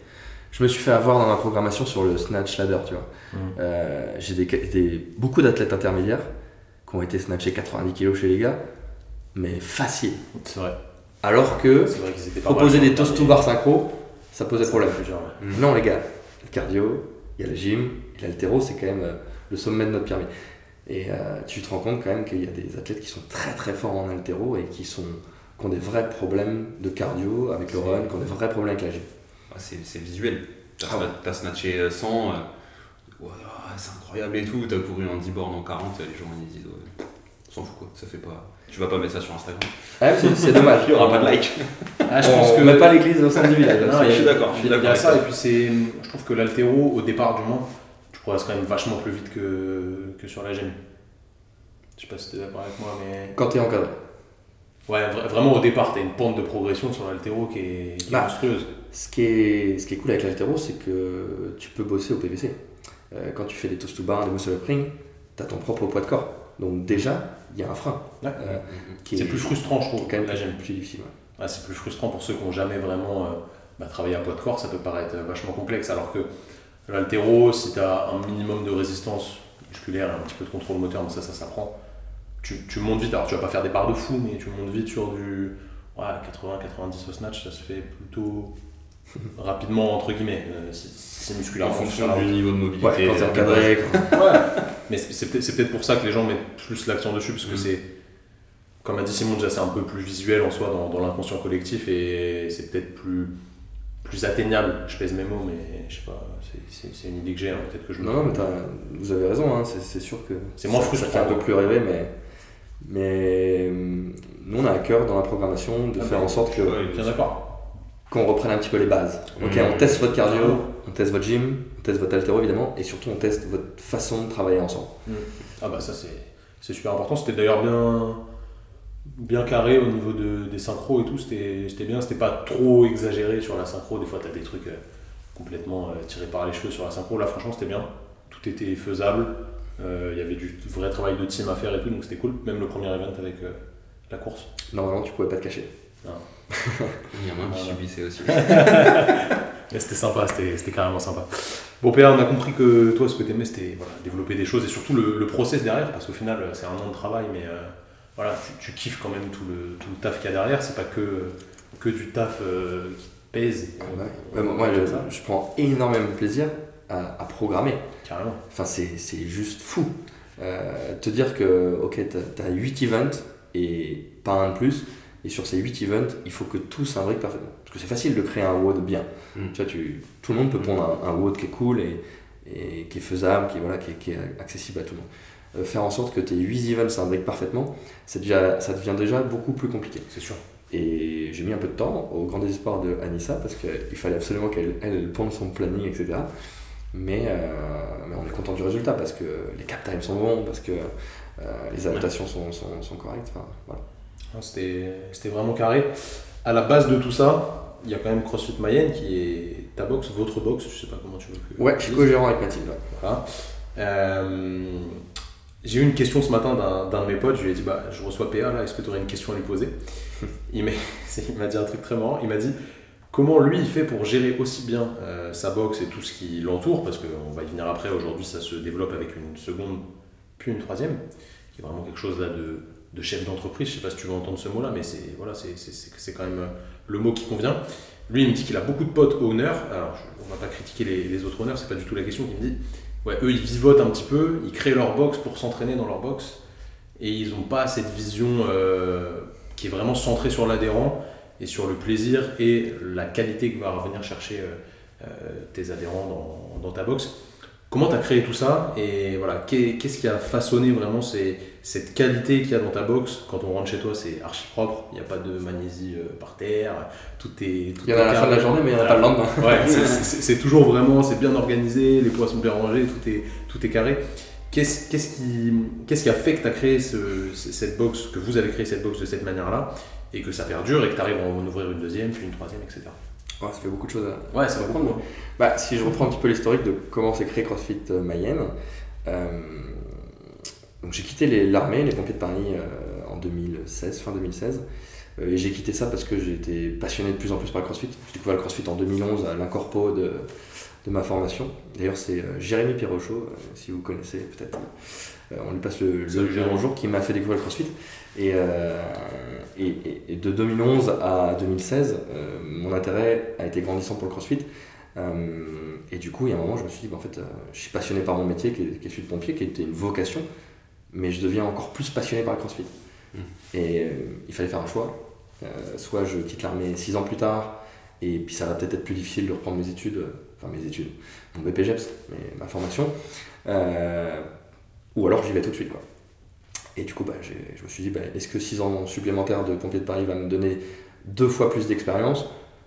Je me suis fait avoir dans ma programmation sur le snatch ladder, tu vois. Mhm. Euh, J'ai des, des- beaucoup d'athlètes intermédiaires qui ont été snatchés 90 kg chez les gars, mais facile. C'est vrai. Alors que vrai proposer des toast to bar synchro, ça posait problème. Ouais. Non, les gars, le cardio, il y a le gym, l'haltéro, c'est quand même euh, le sommet de notre pyramide. Et euh, tu te rends compte quand même qu'il y a des athlètes qui sont très très forts en haltéro et qui, sont, qui ont des vrais problèmes de cardio avec le run, qui ont des vrais problèmes avec la gym. C'est visuel. T'as Ah ouais. snatché euh, 100, euh, ouais, ah, c'est incroyable et tout. T'as couru en 10 bornes en 40, les gens ils disent, ouais, on s'en fout quoi, ça fait pas. Tu vas pas mettre ça sur Instagram. Ah, c'est c'est dommage. Il y aura pas de like. Ah, je on pense que. met pas l'église au centre du village. Non, y a- je suis d'accord, je suis Il y a d'accord. ça, et puis c'est. Je trouve que l'altéro, au départ, du moins, tu progresses quand même vachement plus vite que, que sur la gym. Je sais pas si t'es d'accord avec moi, mais. Quand t'es encadré. Ouais, vra- vraiment, au départ, t'as une pente de progression sur l'altéro qui est, qui est Bah. monstrueuse. Ce qui est, ce qui est cool avec l'haltéro, c'est que tu peux bosser au PVC. Euh, quand tu fais des toast to bar, des muscle up ring, t'as ton propre poids de corps. Donc déjà, il y a un frein. Ouais. euh, qui C'est est- plus frustrant, je trouve, quand même la gym. plus, plus difficile. ouais. Ouais, c'est plus frustrant pour ceux qui n'ont jamais vraiment euh, bah, travaillé à poids de corps, ça peut paraître vachement complexe. Alors que l'altéro, si tu as un minimum de résistance musculaire et un petit peu de contrôle moteur, mais ça, ça s'apprend, tu, tu montes vite. Alors tu vas pas faire des barres de fou, mais tu montes vite sur du ouais, 80-90 au snatch, ça se fait plutôt rapidement, entre guillemets, euh, si, c'est En musculairement fonction du niveau de mobilité. Ouais, quand euh, encadré, quand- Ouais, mais c'est c'est peut-être c'est peut-être pour ça que les gens mettent plus l'accent dessus, parce que Mm. c'est, comme a dit Simon, déjà c'est un peu plus visuel en soi dans, dans l'inconscient collectif et c'est peut-être plus, plus atteignable. Je pèse mes mots, mais je sais pas, c'est- une idée que j'ai, hein, peut-être que je me Non, non, mais vous avez raison, hein, c'est sûr que C'est moins frustrant, Ça fait un peu plus rêver, mais, mais nous on a à cœur dans la programmation de Ah faire en sorte que ouais, Bien d'accord. qu'on reprenne un petit peu les bases. Ok, Mhm. on teste votre cardio, Ah. on teste votre gym, on teste votre haltéro évidemment, et surtout on teste votre façon de travailler ensemble. Ah bah ça c'est c'est super important. C'était d'ailleurs bien, bien carré au niveau de, des synchros et tout. C'était c'était bien, c'était pas trop exagéré sur la synchro. Des fois t'as des trucs euh, complètement euh, tirés par les cheveux sur la synchro. Là franchement c'était bien. Tout était faisable. Euh, Il y avait du vrai travail de team à faire et tout, donc c'était cool. Même le premier event avec euh, la course. Normalement tu pouvais pas te cacher. Il y en a un qui Voilà. subissait aussi. Mais c'était sympa, c'était c'était carrément sympa. Bon PA, on a compris que toi ce que t'aimais c'était voilà, développer des choses et surtout le, le process derrière, parce qu'au final c'est un an de travail, mais euh, voilà, tu, tu kiffes quand même tout le, tout le taf qu'il y a derrière, c'est pas que, que du taf euh, qui pèse. Ouais. Ouais, moi, moi, je, prends énormément de plaisir à, à programmer. Carrément. Enfin, c'est juste fou. Euh, te dire que, ok, t'as as 8 events et pas un de plus, et sur ces 8 events, il faut que tout s'imbrique parfaitement. Parce que c'est facile de créer un WOD bien. Mm. Tu vois, tu, tout le monde peut prendre un, un WOD qui est cool et, et qui est faisable, qui, voilà, qui, est, qui est accessible à tout le monde. Euh, faire en sorte que tes 8 events s'imbriquent parfaitement, déjà, ça devient déjà beaucoup plus compliqué. C'est sûr. Et j'ai mis un peu de temps, au grand désespoir de Anissa, parce qu'il fallait absolument qu'elle elle, ponde son planning, etc. Mais, euh, mais on est content du résultat, parce que les cap times sont bons, parce que euh, les adaptations sont, sont, sont correctes. Enfin, voilà. C'était c'était vraiment carré. À la base de tout ça, il y a quand même CrossFit Mayenne qui est ta box, votre box, je sais pas comment tu veux que. Ouais, je suis co-gérant avec Mathilde. ouais. Voilà. Euh, j'ai eu une question ce matin d'un de mes potes, je lui ai dit bah, je reçois PA là, est-ce que tu aurais une question à lui poser? Il m'a dit un truc très marrant, il m'a dit comment lui il fait pour gérer aussi bien euh, sa box et tout ce qui l'entoure, parce qu'on va y venir après, aujourd'hui ça se développe avec une seconde puis une troisième, qui est vraiment quelque chose là de, de chef d'entreprise, je sais pas si tu veux entendre ce mot là, mais c'est voilà, c'est- c'est c'est- c'est quand même euh, le mot qui convient. Lui il me dit qu'il a beaucoup de potes owners, alors on va pas critiquer les, les autres owners, c'est pas du tout la question, il me dit Ouais, eux, ils vivotent un petit peu, ils créent leur box pour s'entraîner dans leur box, et ils n'ont pas cette vision euh, qui est vraiment centrée sur l'adhérent, et sur le plaisir et la qualité que va revenir chercher tes adhérents dans, ta box. Comment tu as créé tout ça et voilà, qu'est-ce qui a façonné vraiment cette qualité qu'il y a dans ta box Quand on rentre chez toi, c'est archi propre, il n'y a pas de magnésie euh, par terre, tout est. Tout il y en a à la fin de la journée, mais il n'y en a pas le lendemain. Ouais, c'est toujours vraiment, c'est bien organisé, les poids sont bien rangés, tout est, tout est carré. Qu'est-ce qui, qui, a fait que tu as créé cette box, que vous avez créé cette box de cette manière-là, et que ça perdure et que tu arrives à en ouvrir une deuxième, puis une troisième, etc. Ouais, ça fait beaucoup de choses à, ouais, ça va prendre. Bah, si je reprends un petit peu l'historique de comment s'est créé CrossFit euh, Mayenne, euh, j'ai quitté l'armée, les, pompiers de Paris euh, en 2016, fin 2016. et j'ai quitté ça parce que j'étais passionné de plus en plus par le CrossFit. J'ai découvert le CrossFit en 2011 à l'incorpo de, de ma formation. D'ailleurs, c'est Jérémy Pirochot, si vous connaissez peut-être. on lui passe le, le bonjour, qui m'a fait découvrir le CrossFit. Euh, et, et, de 2011 à 2016, euh, mon intérêt a été grandissant pour le crossfit. Euh, et du coup, il y a un moment, je me suis dit, bah, en fait, je suis passionné par mon métier, qui est, celui de pompier, qui était une vocation, mais je deviens encore plus passionné par le crossfit. Mmh. Et il fallait faire un choix. soit je quitte l'armée six ans plus tard, et puis ça va peut-être être plus difficile de reprendre mes études, enfin mes études, mon BPGEPS, mais ma formation, ou alors j'y vais tout de suite. Quoi. Et du coup, bah, je me suis dit, bah, est-ce que 6 ans supplémentaires de pompier de Paris va me donner deux fois plus d'expérience?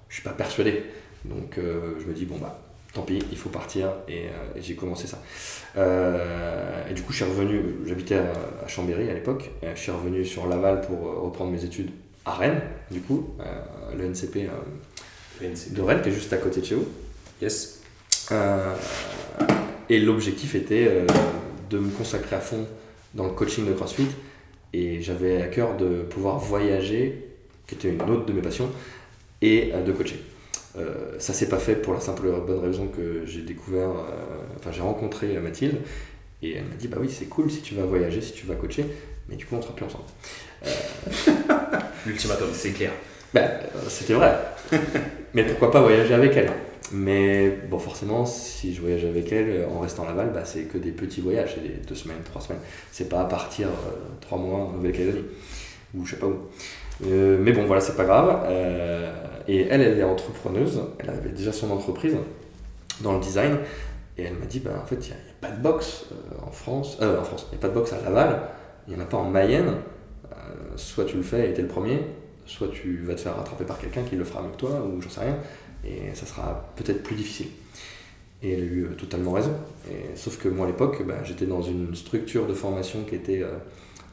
Je suis pas persuadé. Donc euh, je me dis, bon, bah, tant pis, il faut partir. Et, euh, j'ai commencé ça. Euh, et du coup, je suis revenu, j'habitais à, Chambéry à l'époque. Je suis revenu sur Laval pour reprendre mes études à Rennes, du coup, le NCP, de Rennes, qui est juste à côté de chez vous. Yes. et l'objectif était de me consacrer à fond dans le coaching de CrossFit et j'avais à cœur de pouvoir voyager, qui était une autre de mes passions, et euh, de coacher. Euh, ça s'est pas fait pour la simple bonne raison que j'ai découvert, euh, enfin j'ai rencontré Mathilde et elle m'a dit bah oui c'est cool si tu vas voyager, si tu vas coacher, mais du coup on sera plus ensemble. L'ultimatum, c'est clair. Ben, c'était vrai. mais pourquoi pas voyager avec elle? Mais bon, forcément, si je voyage avec elle euh, en restant à Laval, bah, c'est que des petits voyages, c'est des deux semaines, trois semaines. C'est pas partir euh, trois mois en Nouvelle-Calédonie ou je sais pas où. Euh, mais bon, voilà, c'est pas grave. et elle, elle est entrepreneuse, elle avait déjà son entreprise dans le design. Et elle m'a dit, bah, en fait, il n'y a, pas de boxe en France, en France, il n'y a pas de boxe à Laval, il n'y en a pas en Mayenne. soit tu le fais et tu es le premier, soit tu vas te faire rattraper par quelqu'un qui le fera mieux que toi, ou j'en sais rien et ça sera peut-être plus difficile. Et elle a eu euh, totalement raison. Sauf que moi à l'époque, bah, j'étais dans une structure de formation qui était euh,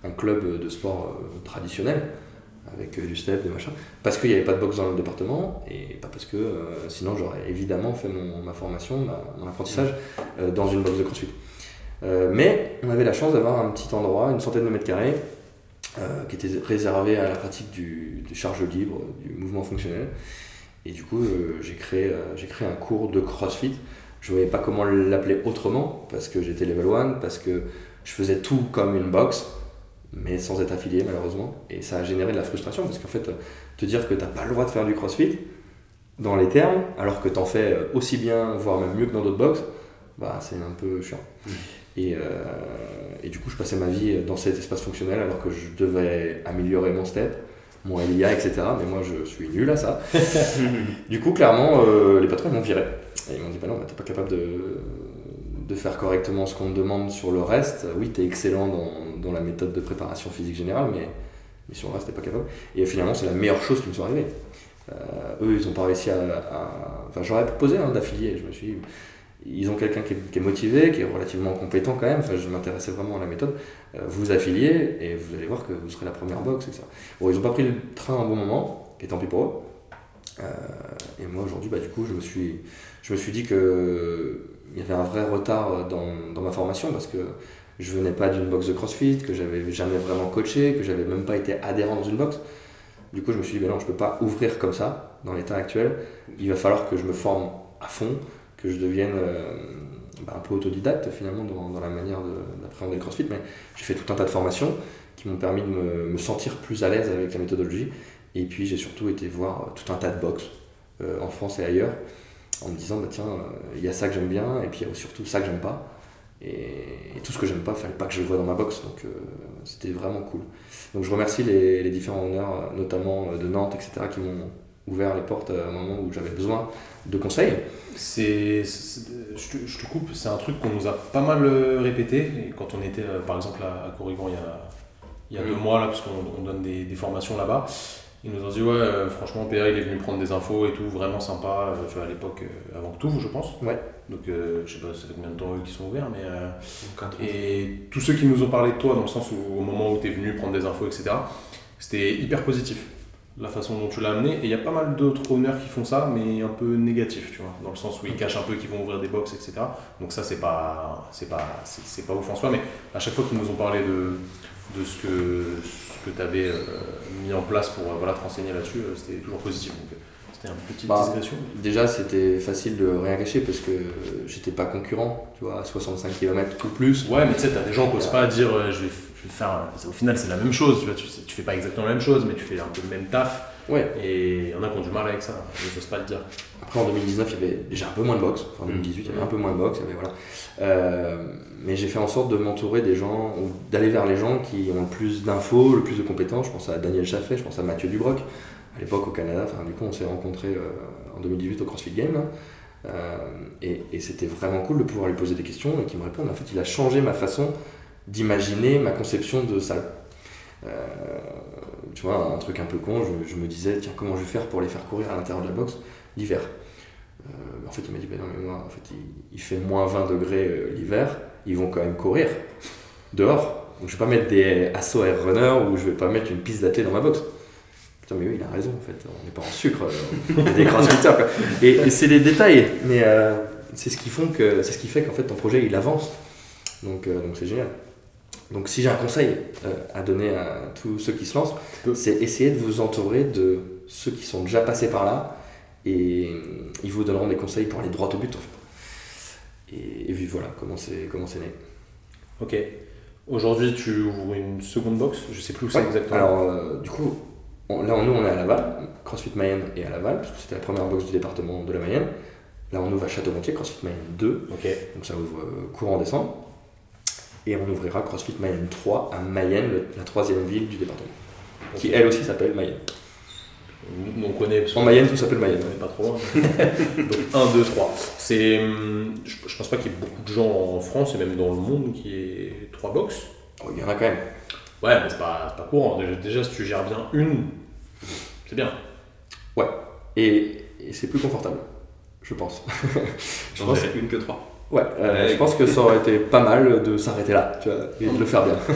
un club de sport euh, traditionnel, avec du step, des machins, parce qu'il n'y avait pas de boxe dans le département, et pas parce que sinon j'aurais évidemment fait mon, ma formation, mon apprentissage dans une boxe de crossfit. mais on avait la chance d'avoir un petit endroit, une centaine de mètres carrés, qui était réservé à la pratique du, du charge libre, du mouvement fonctionnel. Et du coup, euh, j'ai créé, euh, j'ai créé un cours de CrossFit. Je ne voyais pas comment l'appeler autrement, parce que j'étais level 1, parce que je faisais tout comme une box, mais sans être affilié malheureusement. Et ça a généré de la frustration, parce qu'en fait, te dire que tu n'as pas le droit de faire du CrossFit, dans les termes, alors que tu en fais euh, aussi bien, voire même mieux que dans d'autres box, bah, c'est un peu chiant. Mmh. Et, et, du coup, je passais ma vie dans cet espace fonctionnel alors que je devais améliorer mon step mon LIA, etc. Mais moi, je suis nul à ça. du coup, clairement, euh, les patrons m'ont viré. Et ils m'ont dit, bah non, bah, t'es pas capable de, de faire correctement ce qu'on te demande sur le reste. Oui, t'es excellent dans, dans, la méthode de préparation physique générale, mais, mais sur le reste, pas capable. Et finalement, c'est la meilleure chose qui me soit arrivée. Euh, eux, ils ont pas réussi à... Enfin, j'aurais proposé hein, d'affilier. Je me suis ils ont quelqu'un qui, est motivé, qui est relativement compétent quand même. Enfin, je m'intéressais vraiment à la méthode. Euh, vous affiliez et vous allez voir que vous serez la première box, etc. Bon, ils n'ont pas pris le train à un bon moment, et tant pis pour eux. Euh, et moi aujourd'hui, bah, du coup, je me suis, je me suis dit que il y avait un vrai retard dans, dans ma formation parce que je venais pas d'une box de CrossFit, que j'avais jamais vraiment coaché, que j'avais même pas été adhérent dans une box. Du coup, je me suis dit, ben non, je peux pas ouvrir comme ça dans l'état actuel. Il va falloir que je me forme à fond, que je devienne euh, bah, un peu autodidacte finalement dans, la manière d'appréhender le CrossFit, mais j'ai fait tout un tas de formations qui m'ont permis de me, sentir plus à l'aise avec la méthodologie. Et puis j'ai surtout été voir tout un tas de box euh, en France et ailleurs en me disant bah, tiens, il y a ça que j'aime bien et puis il y a surtout ça que j'aime pas. Et, et tout ce que j'aime pas, fallait pas que je le voie dans ma box. Donc euh, c'était vraiment cool. Donc je remercie les, les différents honneurs, euh, notamment euh, de Nantes, etc., qui m'ont ouvert les portes à un moment où j'avais besoin de conseils. C'est, c'est- je, te, je te coupe, c'est un truc qu'on nous a pas mal répété. Et quand on était par exemple à, à Corrigan il y a, il y a deux mois, là, parce qu'on on donne des, des formations là-bas, ils nous ont dit Ouais, euh, franchement, PR il est venu prendre des infos et tout, vraiment sympa, euh, tu vois, à l'époque, euh, avant que tout, je pense. Ouais. Donc je sais pas, ça fait combien de temps eux qui sont ouverts, mais. Et tous ceux qui nous ont parlé de toi, dans le sens où au moment où tu es venu prendre des infos, etc., c'était hyper positif, la façon dont tu l'as amené. Et il y a pas mal d'autres honneurs qui font ça, mais un peu négatif, tu vois, dans le sens où ils cachent un peu qu'ils vont ouvrir des box, etc. Donc ça, c'est pas, c'est pas, c'est, c'est pas ouf en soi, mais à chaque fois qu'ils nous ont parlé de, de ce que, que tu avais mis en place pour euh, voilà, te renseigner là-dessus, euh, c'était toujours positif. Donc euh, c'était une petite Bah, digression. Déjà, c'était facile de rien cacher parce que j'étais pas concurrent, tu vois, à 65 km ou plus. Ouais, mais tu sais, t'as des gens qui osent pas dire euh, je, vais, je vais faire. Au final, c'est la même chose. Tu, vois, tu, tu fais pas exactement la même chose, mais tu fais un peu le même taf. Ouais. Et il y en a qui ont du mal avec ça. Ils osent pas le dire. Après, en 2019, il y avait déjà un peu moins de box. Enfin, en 2018, il y avait un peu moins de box. il y avait- voilà. Euh, mais j'ai fait en sorte de m'entourer des gens, ou d'aller vers les gens qui ont le plus d'infos, le plus de compétences. Je pense à Daniel Chaffet, je pense à Mathieu Dubroc. À l'époque, au Canada, enfin, du coup, on s'est rencontrés euh, en 2018 au CrossFit Game. là. Euh, et et c'était vraiment cool de pouvoir lui poser des questions et qu'il me réponde. En fait, il a changé ma façon d'imaginer ma conception de salle. Euh, tu vois, un truc un peu con, je, me disais, tiens, comment je vais faire pour les faire courir à l'intérieur de la boxe l'hiver Euh, En fait, il m'a dit, ben non, mais moi, en fait, il, fait moins 20 degrés euh, l'hiver, ils vont quand même courir dehors. Donc, je vais pas mettre des assauts air runner ou je vais pas mettre une piste d'athlète dans ma boxe. Putain, mais oui, il a raison, en fait, on n'est pas en sucre, euh, on est des crossfitters, quoi. Et, c'est des détails, mais euh, c'est ce qui fait qu'en fait ton projet il avance. Donc, euh, donc c'est génial. Donc si j'ai un conseil euh, à donner à tous ceux qui se lancent, c'est essayer de vous entourer de ceux qui sont déjà passés par là et ils vous donneront des conseils pour aller droit au but en fait. Et, et puis voilà comment c'est né. Ok. Aujourd'hui, tu ouvres une seconde box. Je sais plus où c'est exactement. Alors euh, du coup, on- là nous on est à Laval, CrossFit Mayenne est à Laval parce que c'était la première box du département de la Mayenne. Là on ouvre à Château-Gontier, CrossFit Mayenne 2, ok. donc ça ouvre euh, courant décembre. Et on ouvrira CrossFit Mayenne 3 à Mayenne, la troisième ville du département, qui elle aussi s'appelle Mayenne. On connaît. parce En Mayenne tout s'appelle Mayenne. On n'est pas trop loin. Donc 1, 2, 3. C'est, hum, je, je pense pas qu'il y ait beaucoup de gens en France et même dans le monde qui aient trois box. Oh, Il y en a quand même. Ouais, mais c'est pas, c'est pas courant. Déjà, déjà, si tu gères bien une, c'est bien. Et, et c'est plus confortable, je pense. J'en pense- dirais une que trois. Ouais, euh, Ouais. je pense que ça aurait été pas mal de s'arrêter là, tu vois, et de le faire bien.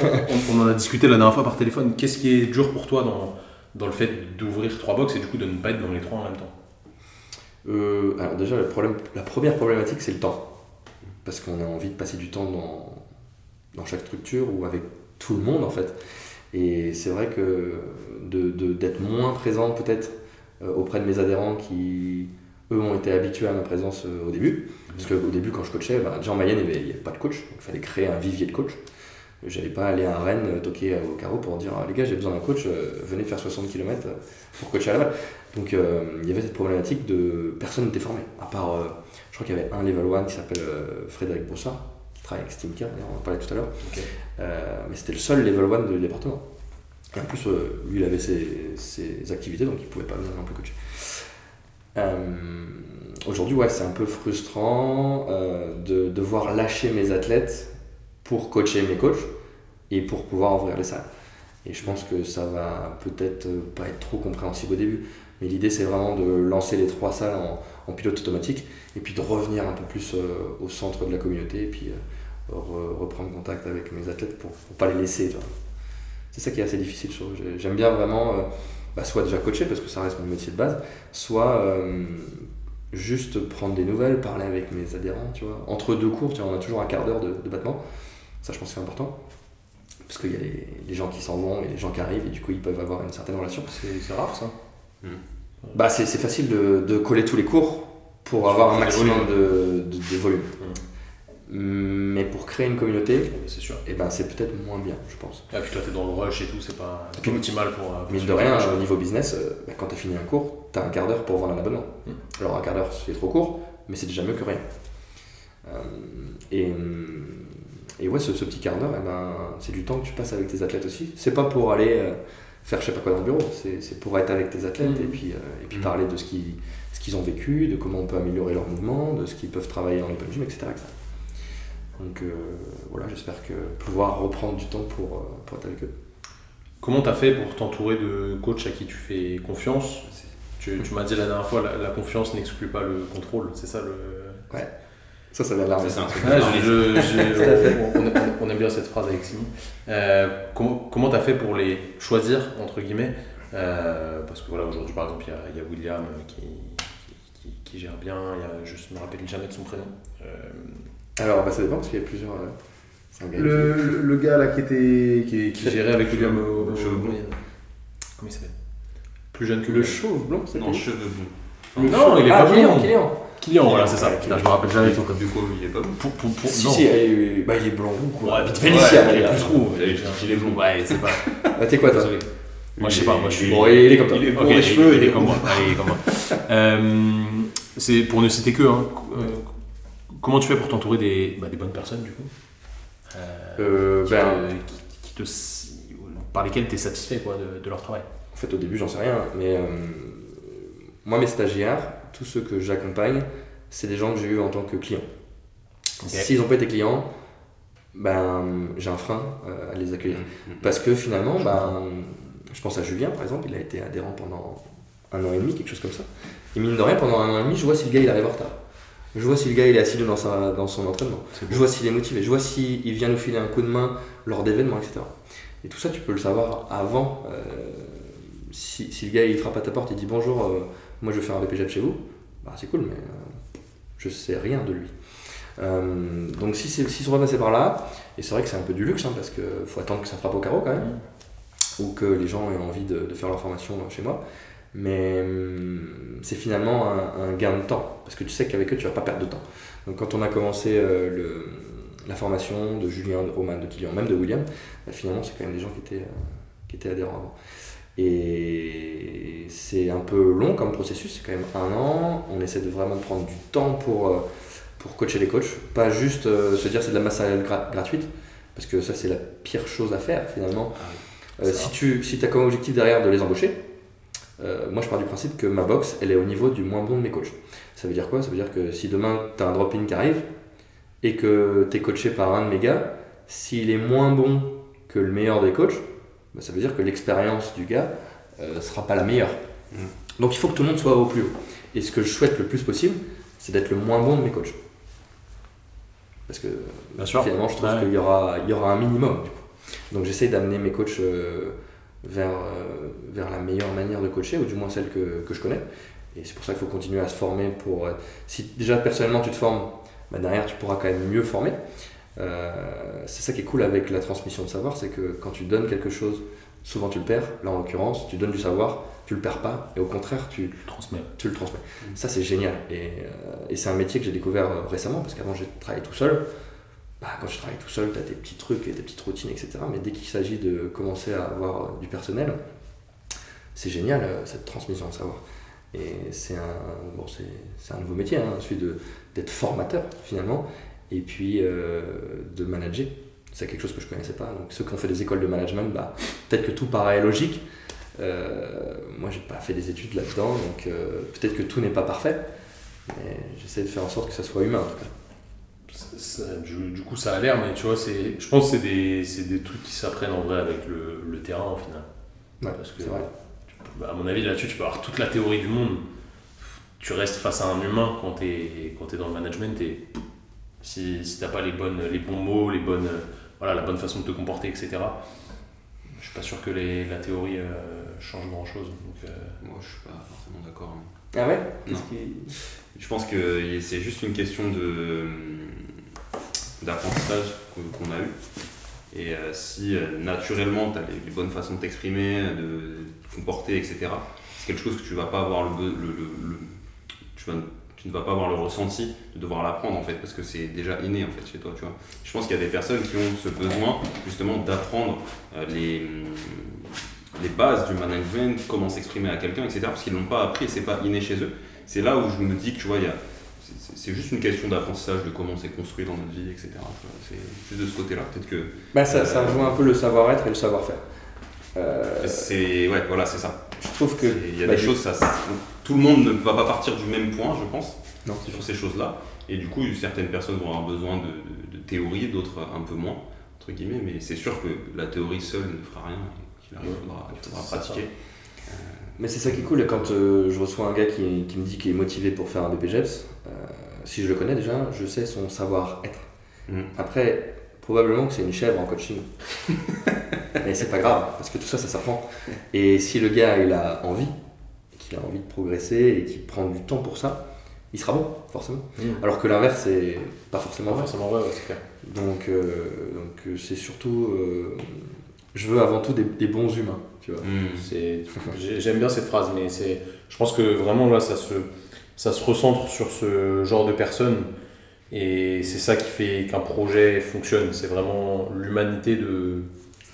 On, on en a discuté la dernière fois par téléphone. Qu'est-ce qui est dur pour toi dans, dans le fait d'ouvrir trois box et du coup de ne pas être dans les trois en même temps? Euh, alors déjà, le problème, la première problématique, c'est le temps. Parce qu'on a envie de passer du temps dans, dans chaque structure ou avec tout le monde, en fait. Et c'est vrai que de- de- d'être moins présent, peut-être, euh, auprès de mes adhérents qui, eux, ont été habitués à ma présence euh, au début. Parce qu'au début, quand je coachais, bah, déjà en Mayenne, il n'y avait, pas de coach. Donc, il fallait créer un vivier de coach. J'allais pas aller à Rennes euh, toquer au carreau pour dire Ah, les gars, j'ai besoin d'un coach, euh, venez faire 60 km pour coacher à Laval. Donc euh, il y avait cette problématique de personne n'était formé. À part, euh, je crois qu'il y avait un level 1 qui s'appelle Frédéric Broussard, qui travaille avec d'ailleurs, on en parlait tout à l'heure. Mais c'était le seul level 1 du département. Et en plus, lui, il avait ses, ses activités, donc il pouvait pas venir non plus coacher. Euh, Aujourd'hui, ouais, c'est un peu frustrant euh, de devoir lâcher mes athlètes pour coacher mes coachs et pour pouvoir ouvrir les salles. Et je pense que ça va peut-être pas être trop compréhensible au début. Mais l'idée, c'est vraiment de lancer les trois salles en, pilote automatique et puis de revenir un peu plus euh, au centre de la communauté et puis re- reprendre contact avec mes athlètes pour ne pas les laisser. C'est ça qui est assez difficile. J'aime bien vraiment bah, soit déjà coacher parce que ça reste mon métier de base, soit euh, juste prendre des nouvelles, parler avec mes adhérents. Tu vois. Entre deux cours, tu vois, on a toujours un quart d'heure de, de battement. Ça, je pense que c'est important. Parce qu'il y a les, les gens qui s'en vont et les gens qui arrivent, et du coup, ils peuvent avoir une certaine relation. C'est c'est rare ça. Bah, c'est facile de, de coller tous les cours pour avoir un maximum de, de, volume. Mm. Mais pour créer une communauté, C'est sûr. eh ben, c'est peut-être moins bien, je pense. Et puis toi, t'es dans le rush et tout, c'est pas, puis, optimal pour. euh, pour Mine de rien, au niveau business, bah, quand tu as fini un cours, tu as un quart d'heure pour vendre un abonnement. Mm. Alors un quart d'heure, c'est trop court, mais c'est déjà mieux que rien. Euh, et, et ouais, ce, ce petit quart d'heure, eh ben, c'est du temps que tu passes avec tes athlètes aussi. C'est pas pour aller euh, faire je sais pas quoi dans le bureau, c'est pour être avec tes athlètes et puis, euh, et puis Mhm. parler de ce qu'ils ce qu'ils ont vécu, de comment on peut améliorer leur mouvement, de ce qu'ils peuvent travailler en open gym, etc. etc. Donc euh, voilà, j'espère que pouvoir reprendre du temps pour, euh, pour être avec eux. Comment tu as fait pour t'entourer de coachs à qui tu fais confiance? Tu, tu m'as dit la dernière fois, la, la confiance n'exclut pas le contrôle, c'est ça le. Ça, ça vient l'armée. Ouais, fait. on, aime bien cette phrase avec Simi. Euh, comment comment tu as fait pour les choisir, entre guillemets? Euh, Parce que voilà, aujourd'hui par exemple, il y a, il y a William qui, qui, qui- qui gère bien, il y a, je me rappelle jamais de son prénom. Euh, Alors, bah, ça dépend parce qu'il y a plusieurs. euh, gars le, le- le gars là qui, était, qui, qui gérait avec William au, au- cheveux blonds. Comment il s'appelle Plus jeune que Le chauve blanc, c'est Non, cheveux blonds. Le- Enfin, non, il est ah, pas Kylian, blond. Kylian. Kylian, voilà, c'est ça. Ouais, Putain, je me rappelle jamais tout. Du coup, il est pas blond. Pour, pour, pour, Si, non. si, euh, bah, il est blanc ou quoi. Ouais, vite Félicien, il est plus trop. Il il est blond. Ouais, c'est pas. Ah, t'es quoi toi Désolé. Moi, je sais pas, moi, je suis. Bon, il est comme toi. Il est blond les il- cheveux. il est comme moi. Allez, il est comme moi. C'est pour ne citer que. Hein, euh, comment tu fais pour t'entourer des, bah, des bonnes personnes, du coup Euh, Euh, qui ben, te- qui- qui te- par lesquelles tu es satisfait quoi, de, de leur travail En fait, au début, j'en sais rien, mais euh, moi, mes stagiaires, tous ceux que j'accompagne, c'est des gens que j'ai eu en tant que clients. S'ils n'ont pas été clients, ben, j'ai un frein à les accueillir. Mhm. Parce que finalement, ben, je pense à Julien, par exemple, il a été adhérent pendant un an et demi, quelque chose comme ça. Et mine de rien, pendant un an et demi, je vois si le gars il arrive en retard. Je vois si le gars il est assidu dans, sa, dans son entraînement. Je vois s'il est motivé. Je vois s'il vient nous filer un coup de main lors d'événements, etc. Et tout ça, tu peux le savoir avant. euh, si, si le gars il frappe à ta porte et dit bonjour, euh, moi je veux faire un BPJ chez vous, bah, c'est cool, mais euh, je sais rien de lui. Euh, donc si s'ils sont pas passés par là, et c'est vrai que c'est un peu du luxe, hein, parce qu'il faut attendre que ça frappe au carreau quand même, ou que les gens aient envie de, de faire leur formation chez moi. Mais hum, c'est finalement un, un gain de temps, parce que tu sais qu'avec eux, tu vas pas perdre de temps. Donc quand on a commencé euh, le, la formation de Julien, de Roman, de Kylian, même de William, bah, finalement, c'est quand même des gens qui étaient, euh, qui étaient adhérents avant. Et c'est un peu long comme processus, c'est quand même un an. On essaie de vraiment prendre du temps pour, euh, pour coacher les coachs, pas juste se dire c'est de la masse salariale gra- gratuite, parce que ça c'est la pire chose à faire finalement. Ah si tu si as comme objectif derrière de les embaucher, euh, moi je pars du principe que ma box elle est au niveau du moins bon de mes coachs. Ça veut dire quoi? Ça veut dire que si demain tu as un drop-in qui arrive et que tu es coaché par un de mes gars, s'il est moins bon que le meilleur des coachs, bah, ça veut dire que l'expérience du gars ne sera pas la meilleure. Mm. Donc il faut que tout le monde soit au plus haut. Et ce que je souhaite le plus possible, c'est d'être le moins bon de mes coachs. Parce que Bien sûr. finalement, je trouve Ouais. qu'il y aura, il y aura un minimum. Du coup. Donc j'essaie d'amener mes coachs euh, vers, euh, vers la meilleure manière de coacher, ou du moins celle que, que je connais. Et c'est pour ça qu'il faut continuer à se former. Pour, euh, si déjà personnellement tu te formes, bah, derrière tu pourras quand même mieux former. Euh, c'est ça qui est cool avec la transmission de savoir, c'est que quand tu donnes quelque chose, souvent tu le perds. Là en l'occurrence, tu donnes du savoir, tu le perds pas, et au contraire tu, Transmet. tu le transmets. Ça, c'est génial. Et, euh, et c'est un métier que j'ai découvert récemment, parce qu'avant, j'ai travaillé tout seul. Bah, quand tu travailles tout seul, tu as tes petits trucs et tes petites routines, etc. Mais dès qu'il s'agit de commencer à avoir euh, du personnel, c'est génial, euh, cette transmission de savoir. Et c'est un, bon, c'est, un nouveau métier, hein, celui de, d'être formateur, finalement, et puis euh, de manager. C'est quelque chose que je connaissais pas. Donc, ceux qui ont fait des écoles de management, bah, peut-être que tout paraît logique. Euh, moi, j'ai pas fait des études là-dedans, donc peut-être que tout n'est pas parfait, mais j'essaie de faire en sorte que ça soit humain en tout cas. Ça- du, du coup, ça a l'air, mais tu vois, c'est, je pense que c'est des, c'est des trucs qui s'apprennent en vrai avec le, le terrain au final. Ouais, Parce que, c'est vrai. tu bah, à mon avis, là-dessus, tu peux avoir toute la théorie du monde. Tu restes face à un humain quand tu es, dans le management et si, si tu n'as pas les, bonnes, les bons mots, les bonnes, voilà, la bonne façon de te comporter, etc., je suis pas sûr que les, la théorie euh, change grand-chose. Donc, euh, Moi, je suis pas forcément d'accord. hein. Ah ouais? Non. Je pense que c'est juste une question de d'apprentissage qu'on a eu. Et euh, si euh, naturellement tu as les, bonnes façons de t'exprimer, de te comporter, etc., c'est quelque chose que tu vas pas avoir le, le, le- tu, vas, tu ne vas pas avoir le ressenti de devoir l'apprendre en fait, parce que c'est déjà inné en fait chez toi, tu vois. Je pense qu'il y a des personnes qui ont ce besoin justement d'apprendre euh, les, les bases du management, comment s'exprimer à quelqu'un, etc., parce qu'ils l'ont pas appris et c'est pas inné chez eux. C'est là où je me dis que tu vois, il y a c'est- juste une question d'apprentissage de comment c'est construit dans notre vie, etc. C'est juste de ce côté-là. Peut-être que Bah, ça, ça rejoint un peu le savoir-être et le savoir-faire. Euh, c'est. Ouais, voilà, c'est ça. je trouve que. Il y a bah, des choses, ça, tout le monde ne va pas partir du même point, je pense, Non, sur ces choses-là. Et du coup, certaines personnes vont avoir besoin de, de- de théorie, d'autres un peu moins, entre guillemets. Mais c'est sûr que la théorie seule ne fera rien. Il faudra, il faudra c'est ça. Mais c'est ça qui est cool, quand euh, je reçois un gars qui, qui me dit qu'il est motivé pour faire un BPGEPS, euh, si je le connais déjà, je sais son savoir-être. Mhm. Après, probablement que c'est une chèvre en coaching. Mais c'est pas grave, parce que tout ça, ça s'apprend. Et si le gars, il a envie, qu'il a envie de progresser, et qu'il prend du temps pour ça, il sera bon, forcément. Mhm. Alors que l'inverse, c'est pas forcément Pas vrai. forcément vrai, ouais, c'est clair. Donc, euh, donc c'est surtout... je veux avant tout des, des bons humains, tu vois. Hmm. J'aime bien cette phrase, mais c'est, je pense que vraiment là, ça se, ça se recentre sur ce genre de personnes. Et c'est ça qui fait qu'un projet fonctionne. C'est vraiment l'humanité de,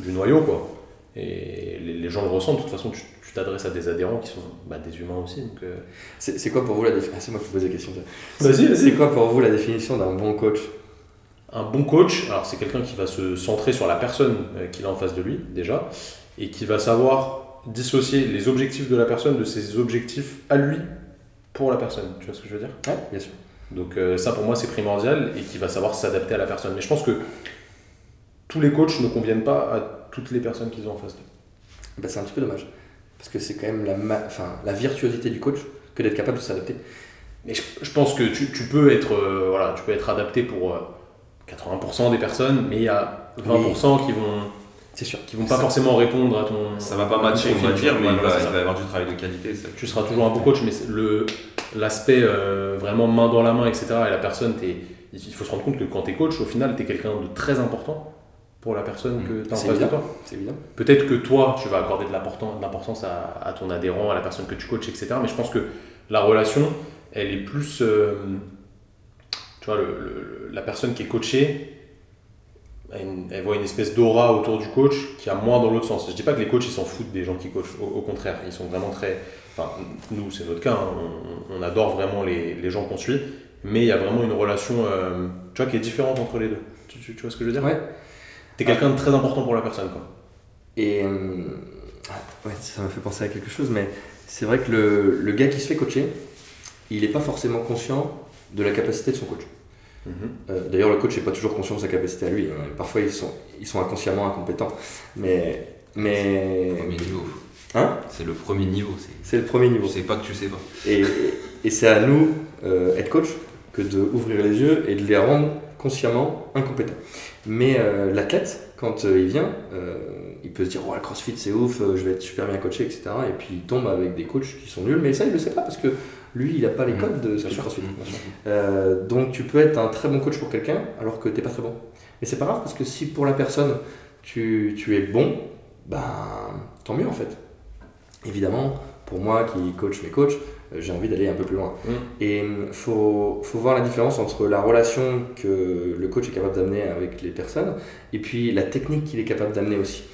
du noyau, quoi. Et les, les gens le ressentent. De toute façon, tu t'adresses à des adhérents qui sont bah, des humains aussi. Euh, C'est quoi pour vous la définition C'est moi qui pose la question. C'est quoi pour vous la définition d'un bon coach? Un bon coach, alors c'est quelqu'un qui va se centrer sur la personne euh, qu'il a en face de lui, déjà, et qui va savoir dissocier les objectifs de la personne de ses objectifs à lui pour la personne. Tu vois ce que je veux dire? Ouais, bien sûr. Donc euh, ça pour moi c'est primordial et qui va savoir s'adapter à la personne. Mais je pense que tous les coachs ne conviennent pas à toutes les personnes qu'ils ont en face d'eux. Bah, c'est un petit peu dommage. Parce que c'est quand même la, ma- enfin, la virtuosité du coach que d'être capable de s'adapter. Mais je, je pense que tu, tu peux être, euh, voilà, tu peux être adapté pour euh, 80% des personnes, mais il y a 20% qui vont C'est sûr. qui vont pas forcément répondre à ton. Ça va pas matcher, on va dire, tu mais il Voilà, va, il ça. va y avoir du travail de qualité. ça. Tu seras toujours un bon coach, mais le l'aspect euh, vraiment main dans la main, etc. Et la personne, t'es- il faut se rendre compte que quand tu es coach, au final, tu es quelqu'un de très important pour la personne que tu as en face de toi. C'est évident. Peut-être que toi, tu vas accorder de l'importan- de l'importance à, à ton adhérent, à la personne que tu coaches, etc. Mais je pense que la relation, elle est plus. euh, tu vois, le- le- la personne qui est coachée, elle, elle voit une espèce d'aura autour du coach qui a moins dans l'autre sens. Je dis pas que les coachs ils s'en foutent des gens qui coachent, au, au contraire, ils sont vraiment très. Enfin, nous, c'est notre cas, hein, on, on adore vraiment les, les gens qu'on suit, mais il y a vraiment une relation euh, tu vois, qui est différente entre les deux. Tu, tu- tu vois ce que je veux dire? Ouais. T'es quelqu'un de très important pour la personne, quoi. Et euh, ouais, ça m'a fait penser à quelque chose, mais c'est vrai que le, le gars qui se fait coacher, il n'est pas forcément conscient de la capacité de son coach. Euh, D'ailleurs, le coach n'est pas toujours conscient de sa capacité à lui. hein. Parfois, ils sont, ils sont inconsciemment incompétents. Mais, mais Premier niveau. Hein? C'est le premier niveau. c'est- c'est le premier niveau. Sais pas que tu sais pas. Et, et c'est à nous, euh, être coach, que d'ouvrir les yeux et de les rendre consciemment incompétents. Mais euh, l'athlète, quand euh, il vient, euh, il peut se dire Ouais, le crossfit c'est ouf, euh, je vais être super bien coaché, etc. Et puis il tombe avec des coachs qui sont nuls, mais ça il le sait pas parce que lui il n'a pas les codes de ce crossfit. Euh, donc tu peux être un très bon coach pour quelqu'un alors que t'es pas très bon. Mais c'est pas grave parce que si pour la personne tu, tu es bon, ben tant mieux en fait. Évidemment, pour moi qui coach mes coachs, euh, j'ai envie d'aller un peu plus loin. Mm. Et il faut, faut voir la différence entre la relation que le coach est capable d'amener avec les personnes et puis la technique qu'il est capable d'amener aussi.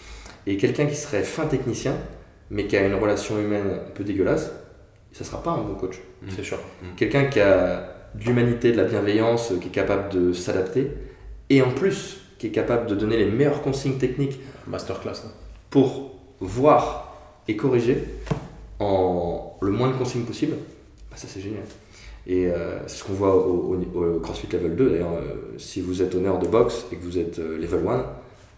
Et quelqu'un qui serait fin technicien, mais qui a une relation humaine un peu dégueulasse, ça sera pas un bon coach. C'est sûr. Quelqu'un qui a de l'humanité, de la bienveillance, qui est capable de s'adapter, et en plus qui est capable de donner les meilleures consignes techniques Masterclass. hein. pour voir et corriger en le moins de consignes possible, bah ça c'est génial. Et euh, c'est ce qu'on voit au, au- au CrossFit Level 2. D'ailleurs, euh, si vous êtes honneur de boxe et que vous êtes euh, Level 1,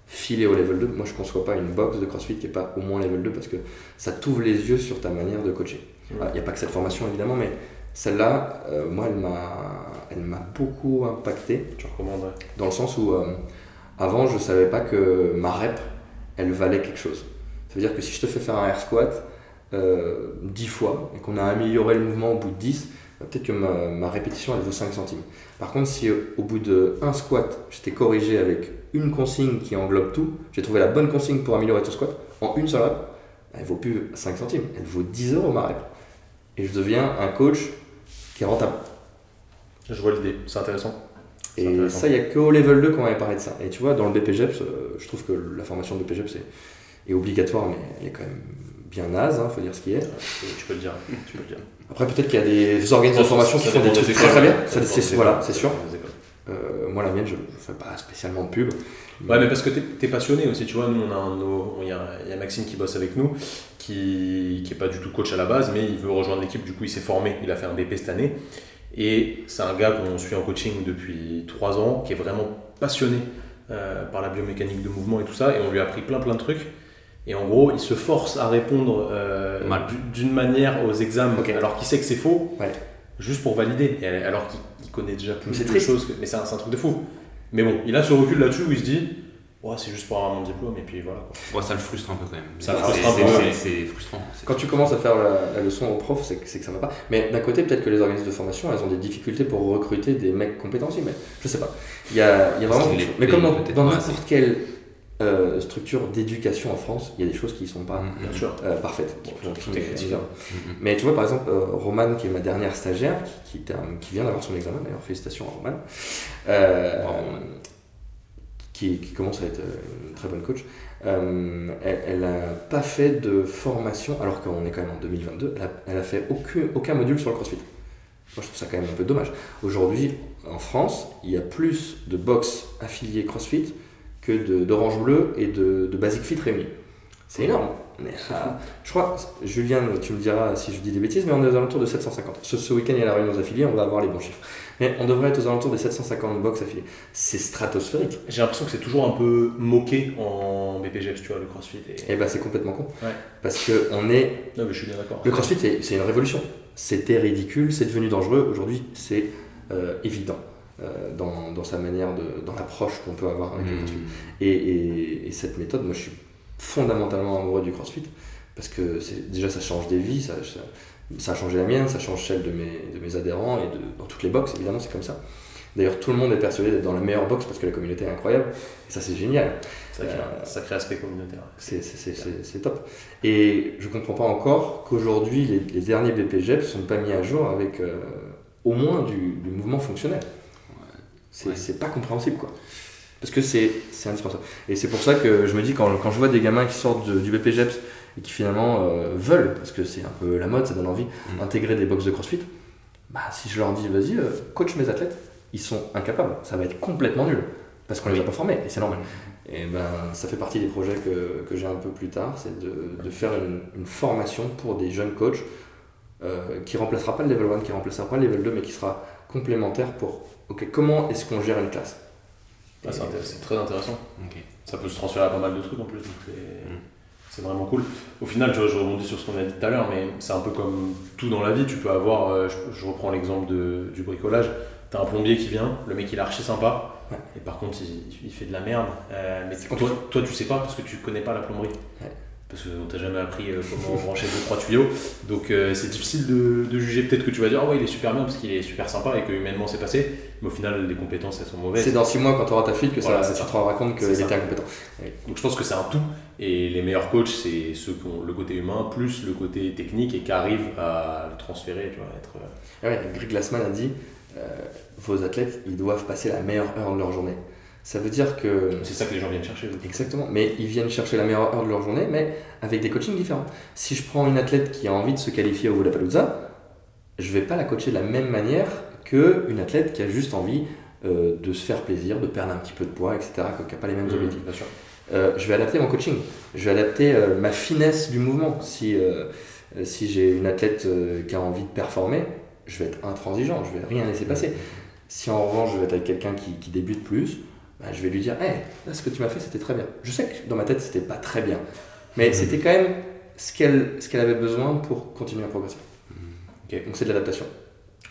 filez au Level 2. Moi, je ne conçois pas une boxe de CrossFit qui n'est pas au moins Level 2 parce que ça t'ouvre les yeux sur ta manière de coacher. Ouais. Il n'y a pas que cette formation évidemment, mais celle-là, euh, moi, elle m'a, elle m'a beaucoup impacté Tu recommandes, ouais. dans le sens où euh, avant je savais pas que ma rep elle valait quelque chose. Ça veut dire que si je te fais faire un air squat euh, 10 fois et qu'on a amélioré le mouvement au bout de 10, bah, peut-être que ma, ma répétition elle vaut 5 centimes. Par contre, si euh, au bout de un squat je t'ai corrigé avec une consigne qui englobe tout, j'ai trouvé la bonne consigne pour améliorer ton squat en une seule rep, bah, elle vaut plus 5 centimes, elle vaut 10 euros ma rep. Et je deviens un coach qui est rentable. Je vois l'idée, c'est intéressant. Et intéressant. ça, il n'y a qu'au level 2 qu'on avait parlé de ça. Et tu vois, dans le BPGEPS, euh, je trouve que la formation de BPGEPS est, est obligatoire, mais elle est quand même bien naze, il faut dire ce qui est. Tu peux le dire. Tu peux le dire. Après, peut-être qu'il y a des organismes de formation qui font des trucs très très bien. c'est- voilà, c'est sûr. Des. Euh, moi, la mienne, je ne fais pas spécialement de pub. Ouais, mais parce que t'es es passionné aussi, tu vois. Nous, on a un il y, a, il y a Maxime qui bosse avec nous, qui, qui est pas du tout coach à la base, mais il veut rejoindre l'équipe. Du coup, il s'est formé. Il a fait un BP cette année. Et c'est un gars qu'on suit en coaching depuis trois ans, qui est vraiment passionné euh, par la biomécanique de mouvement et tout ça. Et on lui a appris plein plein de trucs. Et en gros, il se force à répondre euh, d'une manière aux examens, alors qu'il sait que c'est faux, Ouais. juste pour valider. Et alors qu'il connaît déjà plus de choses. que- mais c'est un, un truc de fou. Mais bon, il a ce recul là-dessus où il se dit Ouais, c'est juste pour avoir mon diplôme, et puis voilà. quoi. Ouais, ça le frustre un peu quand même. Ça le C'est- frustre un c'est- peu, c'est- ouais. C'est frustrant. Quand tu commences à faire la, la leçon au prof, c'est que, ça va pas. Mais d'un côté, peut-être que les organismes de formation, elles ont des difficultés pour recruter des mecs compétents aussi, mais je sais pas. Il y a, il y a vraiment. Mais comme dans, n'importe quelle euh, structure d'éducation en France, il y a des choses qui sont pas sûr. euh, parfaites. Bon, qui- hein. Mhm. Mais tu vois, par exemple, euh, Romane, qui est ma dernière stagiaire, qui, vient d'avoir son examen, d'ailleurs, félicitations à Romane, euh, qui, commence à être une très bonne coach, elle n'a pas fait de formation, alors qu'on est quand même en 2022, elle a, elle a fait aucun, aucun module sur le CrossFit. Moi, je trouve ça quand même un peu dommage. Aujourd'hui, en France, il y a plus de box affiliés CrossFit que de- d'Orange Bleu et de, de Basic Fit réunis. C'est énorme. Mais, ah, je crois, Julien, tu me diras si je dis des bêtises, mais on est aux alentours de 750. Ce, ce week-end, il y a la réunion des affiliés, on va avoir les bons chiffres. Mais on devrait être aux alentours des 750 box affiliés. C'est stratosphérique. J'ai l'impression que c'est toujours un peu moqué en BPGEPS, tu vois, le crossfit. Et... Et ben c'est complètement con. Ouais. Parce que on est. Non, mais je suis bien d'accord. Le crossfit, c'est une révolution. C'était ridicule, c'est devenu dangereux. Aujourd'hui, c'est euh, évident euh, dans, dans sa manière de. dans l'approche qu'on peut avoir avec le crossfit. Et, et- et cette méthode, moi je suis fondamentalement amoureux du crossfit parce que c'est- déjà ça change des vies, ça, ça, ça a changé la mienne, ça change celle de mes, de mes adhérents et de, dans toutes les box, évidemment c'est comme ça. D'ailleurs tout le monde est persuadé d'être dans la meilleure box parce que la communauté est incroyable et ça c'est génial, Sacré, Euh, sacré aspect communautaire. c'est, c'est, c'est, c'est- c'est top. Et je comprends pas encore qu'aujourd'hui les, les derniers BPGEP sont pas mis à jour avec euh, au moins du, du mouvement fonctionnel. C'est, Ouais. pas compréhensible quoi. Parce que c'est, indispensable. Et c'est pour ça que je me dis, quand, quand je vois des gamins qui sortent de- du BPGEPS et qui finalement euh, veulent, parce que c'est un peu la mode, ça donne envie, Mm. intégrer des box de CrossFit, bah, si je leur dis, vas-y, euh, coach mes athlètes, ils sont incapables. Ça va être complètement nul. Parce qu'on les a pas formés, et c'est normal. Et ben, ça fait partie des projets que, que j'ai un peu plus tard, c'est de, de faire une, une formation pour des jeunes coachs euh, qui remplacera pas le level 1, qui remplacera pas le level 2, mais qui sera complémentaire pour ok, comment est-ce qu'on gère une classe. Ah, c'est intéressant, c'est très intéressant. Ça peut se transférer à pas mal de trucs en plus, donc c'est Mm. c'est vraiment cool. Au final, tu vois, je rebondis sur ce qu'on a dit tout à l'heure, mais c'est un peu comme tout dans la vie. Tu peux avoir, euh, je, je reprends l'exemple de- du bricolage, tu as un plombier qui vient, le mec il est archi sympa, Ouais. et par contre il, il fait de la merde. Euh, mais toi, tu sais pas parce que tu connais pas la plomberie. Ouais. Parce qu'on t'a jamais appris euh, comment brancher deux trois tuyaux. Donc euh, c'est difficile de, de juger. Peut-être que tu vas dire, ah ouais, il est super bien parce qu'il est super sympa et que humainement c'est passé. Mais au final, les compétences elles sont mauvaises. C'est dans 6 mois quand tu auras ta fille que Voilà, ça, tu te rendras compte qu'il était incompétent. Donc je pense que c'est un tout. Et les meilleurs coachs, c'est ceux qui ont le côté humain plus le côté technique et qui arrivent à le transférer, tu vois, être... euh, Ah ouais, Greg Glassman a dit euh, vos athlètes, ils doivent passer la meilleure heure de leur journée. Ça veut dire que. C'est ça que les gens viennent chercher. Exactement, mais ils viennent chercher la meilleure heure de leur journée, mais avec des coachings différents. Si je prends une athlète qui a envie de se qualifier au Vodapalooza, je vais pas la coacher de la même manière qu'une athlète qui a juste envie euh, de se faire plaisir, de perdre un petit peu de poids, etc., qui n'a pas les mêmes objectifs. Bien sûr. Euh, je vais adapter mon coaching, je vais adapter euh, ma finesse du mouvement. Si, si j'ai une athlète qui a envie de performer, je vais être intransigeant, je vais rien laisser passer. Si en revanche je vais être avec quelqu'un qui, qui débute plus, bah, je vais lui dire Hey, là ce que tu m'as fait c'était très bien. Je sais que dans ma tête c'était pas très bien, mais c'était quand même ce qu'elle ce qu'elle avait besoin pour continuer à progresser. Ok. Donc c'est de l'adaptation.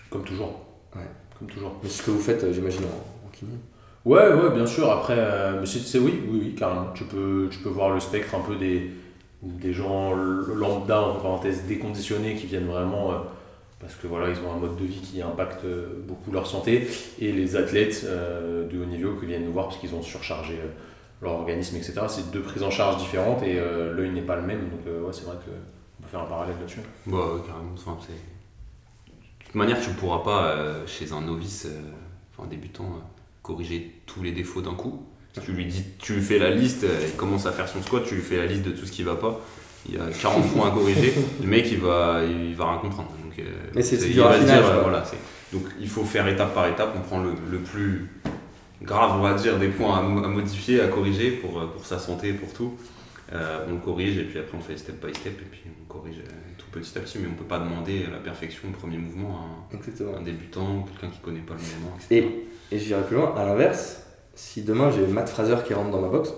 Comme toujours. Ouais. Comme toujours. Mais c'est ce que vous faites, euh, j'imagine, en, en kiné. Ouais, ouais, bien sûr. Après, euh, mais c'est, c'est- oui, oui, oui, carrément. Tu peux, tu peux voir le spectre un peu des, des gens lambda, entre parenthèses, déconditionnés qui viennent vraiment euh, parce que voilà, ils ont un mode de vie qui impacte euh, beaucoup leur santé et les athlètes euh, de haut niveau qui viennent nous voir parce qu'ils ont surchargé euh, leur organisme, etc. C'est deux prises en charge différentes et l'œil n'est pas le même. Donc, ouais, c'est vrai qu'on peut faire un parallèle là-dessus. Bah carrément. Enfin. De toute manière, tu ne pourras pas, chez un novice, enfin un débutant, corriger tous les défauts d'un coup. Si tu lui dis, tu lui fais la liste, il commence à faire son squat, tu lui fais la liste de tout ce qui va pas. il y a 40 points à corriger, le mec il va, il va rien comprendre. Euh, Mais c'est- c'est il du va se raffinage, dire, voilà, donc il faut faire étape par étape, on prend le, le plus grave, on va dire, des points à, mo- à modifier, à corriger pour, euh, pour sa santé, pour tout. Euh, on le corrige et puis après on fait step by step et puis on corrige euh, tout petit à petit, mais on peut pas demander la perfection au premier mouvement à un- débutant, quelqu'un qui connaît pas le mouvement, etc. Et, et j'irai plus loin, à l'inverse, si demain j'ai Matt Fraser qui rentre dans ma box,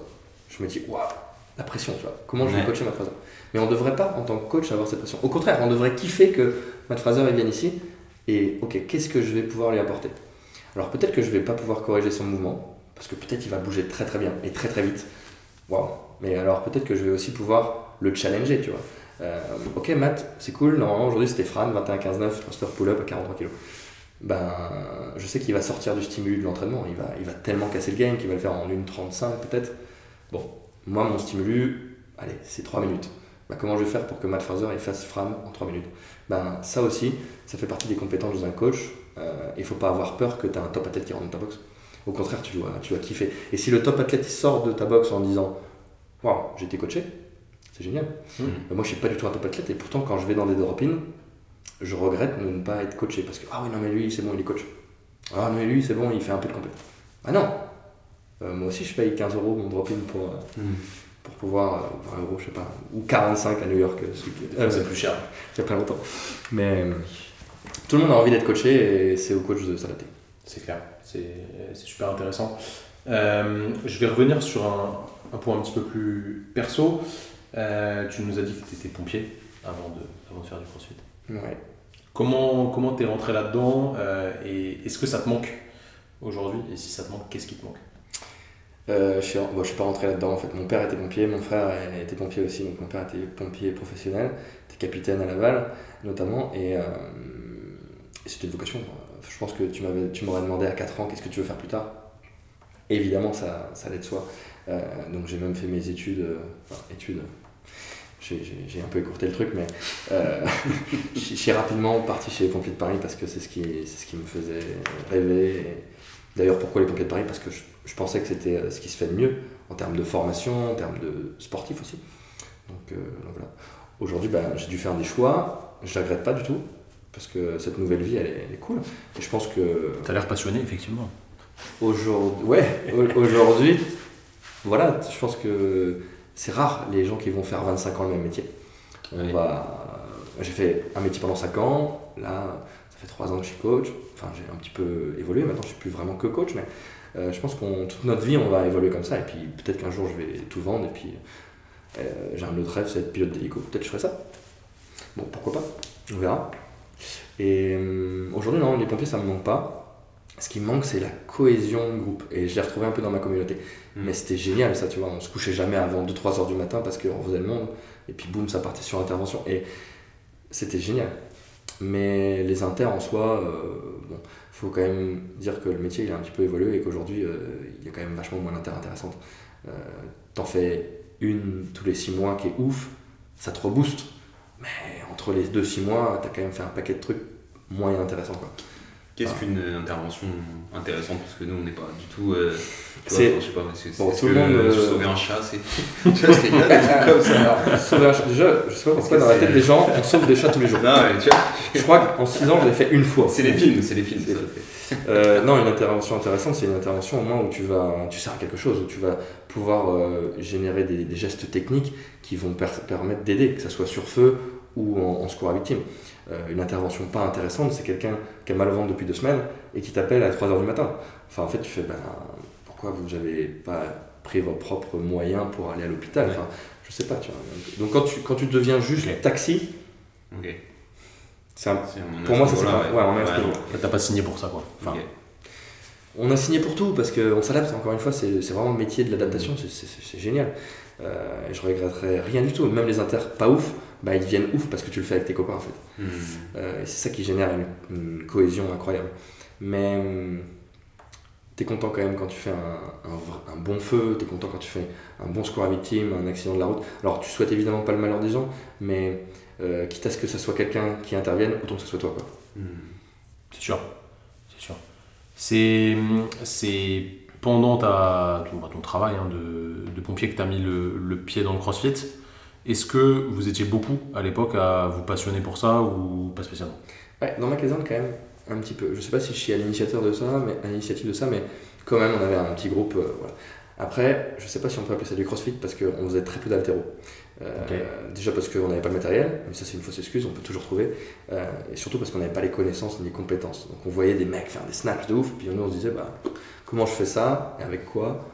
je me dis, waouh, la pression, tu vois, comment je vais Ouais. coacher Matt Fraser? Mais on devrait pas, en tant que coach, avoir cette pression. Au contraire, on devrait kiffer que Matt Fraser il vienne ici et, ok, qu'est-ce que je vais pouvoir lui apporter? Alors peut-être que je vais pas pouvoir corriger son mouvement, parce que peut-être il va bouger très très bien et très très vite. Waouh Mais alors peut-être que je vais aussi pouvoir le challenger, tu vois. Euh, ok, Matt, c'est cool, normalement aujourd'hui c'était Fran, 21-15-9, thruster pull-up à 43 kg ben, je sais qu'il va sortir du stimulus de l'entraînement. Il va, il va tellement casser le game qu'il va le faire en 1.35 peut-être. Bon, moi, mon stimulus, allez, c'est 3 minutes. Ben, comment je vais faire pour que Matt Fraser fasse Fram en 3 minutes? Ben, Ça aussi, ça fait partie des compétences de un coach. Euh, Il faut pas avoir peur que tu as un top athlète qui rentre dans ta box. Au contraire, tu dois, tu dois kiffer. Et si le top athlète sort de ta box en disant Waouh, j'ai été coaché, c'est génial. Euh, Moi, je suis pas du tout un top athlète et pourtant, quand je vais dans des drop-in, je regrette de ne pas être coaché parce que ah oui non mais lui c'est bon il est coach ah mais lui c'est bon il fait un peu de compét ah non Euh, moi aussi je paye 15 euros mon drop-in pour, euh, Mhm. Pour pouvoir euh, 20 euros je sais pas ou 45 à New York euh, euh, c'est plus cher. il y a pas longtemps mais euh, tout le monde a envie d'être coaché et c'est au coach de s'adapter C'est clair, c'est super intéressant. Euh, je vais revenir sur un, un point un petit peu plus perso. Euh, tu nous as dit que tu étais pompier avant de, avant de faire du crossfit. ouais Comment comment t'es rentré là-dedans et est-ce que ça te manque aujourd'hui? Et si ça te manque, qu'est-ce qui te manque? Euh, je, suis, je suis pas rentré là-dedans en fait. Mon père était pompier, mon frère était pompier aussi. Donc mon père était pompier professionnel, était capitaine à Laval notamment. Et, euh, c'était une vocation. Je pense que tu m'aurais demandé à 4 ans qu'est-ce que tu veux faire plus tard? Évidemment, ça, ça allait de soi. Euh, donc j'ai même fait mes études. enfin, études. J'ai, un peu écourté le truc, mais je suis rapidement parti chez les pompiers de Paris parce que c'est ce ce qui me faisait rêver. D'ailleurs, pourquoi les pompiers de Paris? Parce que je, je pensais que c'était euh, ce qui se fait de mieux en termes de formation, en termes de sportif aussi. Donc, euh, donc voilà. Aujourd'hui, ben, j'ai dû faire des choix. Je ne regrette pas du tout parce que cette nouvelle vie, elle est, elle est cool. Et je pense que T'as l'air passionné, effectivement. aujourd'hui, ouais, au- aujourd'hui, voilà, je pense que c'est rare les gens qui vont faire 25 ans le même métier. On Ouais. va... J'ai fait un métier pendant 5 ans, là, ça fait 3 ans que je suis coach. Enfin, j'ai un petit peu évolué, maintenant je suis plus vraiment que coach, mais euh, je pense qu'on toute notre vie, on va évoluer comme ça. Et puis peut-être qu'un jour, je vais tout vendre, et puis euh, j'ai un autre rêve, c'est être pilote d'hélico. Peut-être que je ferai ça. Bon, pourquoi pas, on verra. Et euh, aujourd'hui, non, les pompiers, ça me manque pas. Ce qui me manque, c'est la cohésion de groupe. Et je l'ai retrouvé un peu dans ma communauté. Mm. Mais c'était génial, ça, tu vois. On se couchait jamais avant 2-3 heures du matin parce qu'on faisait le monde. Et puis, boum, ça partait sur intervention. Et c'était génial. Mais les inters en soi, euh, bon, faut quand même dire que le métier il a un petit peu évolué et qu'aujourd'hui euh, il y a quand même vachement moins d'inter intéressantes. Euh, T'en fais une tous les 6 mois qui est ouf, ça te rebooste. Mais entre les 2-6 mois, t'as quand même fait un paquet de trucs moyen intéressants. Quoi. Qu'est-ce qu'une intervention intéressante? Parce que nous, on n'est pas du tout. euh, C'est- je sais pas, Bon, tout le monde, euh, sauver un chat, c'est. tu vois, il y a des trucs comme ça. Alors, sauver un chat- déjà, je sais pas pourquoi dans la tête des gens, on sauve des chats tous les jours. Non, mais tu vois, Je crois qu'en 6 ans, je l'ai fait une fois. c'est les films, c'est les films. Ça. Euh, non, une intervention intéressante, c'est une intervention au moins où tu vas, tu sers à quelque chose, où tu vas pouvoir euh, générer des, des gestes techniques qui vont per- permettre d'aider, que ce soit sur feu ou en, en secours à victime. Euh, une intervention pas intéressante, c'est quelqu'un qui a mal au ventre depuis deux semaines et qui t'appelle à 3h du matin. Enfin, en fait, tu fais, ben, pourquoi vous n'avez pas pris vos propres moyens pour aller à l'hôpital Ouais. enfin, Je sais pas, tu vois. Donc quand tu, quand tu deviens juste taxi, un- Pour moi, ça, c'est pas- ouais, Ouais, non. T'as pas signé pour ça, quoi. Enfin. On a signé pour tout parce qu'on s'adapte, encore une fois, c'est c'est vraiment le métier de l'adaptation, c'est- génial. Euh, je regretterais rien du tout. Même les inters pas ouf, bah, ils deviennent ouf parce que tu le fais avec tes copains en fait. Euh, et c'est ça qui génère une, une cohésion incroyable. Mais hum, t'es content quand même quand tu fais un, un vra- un bon feu, t'es content quand tu fais un bon secours à victime, un accident de la route. Alors tu souhaites évidemment pas le malheur des gens, mais euh, quitte à ce que ce soit quelqu'un qui intervienne, autant que ce soit toi. Quoi. Hmm. c'est sûr. C'est sûr. C'est, c'est pendant ta, ton, bah, ton travail hein, de, de pompier que tu as mis le, le pied dans le crossfit. Est-ce que vous étiez beaucoup à l'époque à vous passionner pour ça ou pas spécialement? Ouais, dans ma caserne, quand même, un petit peu. Je sais pas si je suis à l'initiateur de ça, mais à l'initiative de ça, mais quand même, on avait un petit groupe. euh, voilà. Après, je sais pas si on peut appeler ça du crossfit parce qu'on faisait très peu d'altéro. Euh. Déjà parce qu'on n'avait pas le matériel, mais ça c'est une fausse excuse, on peut toujours trouver. Euh, et surtout parce qu'on n'avait pas les connaissances ni les compétences. Donc on voyait des mecs faire des snatchs de ouf, puis nous on se disait bah, comment je fais ça et avec quoi?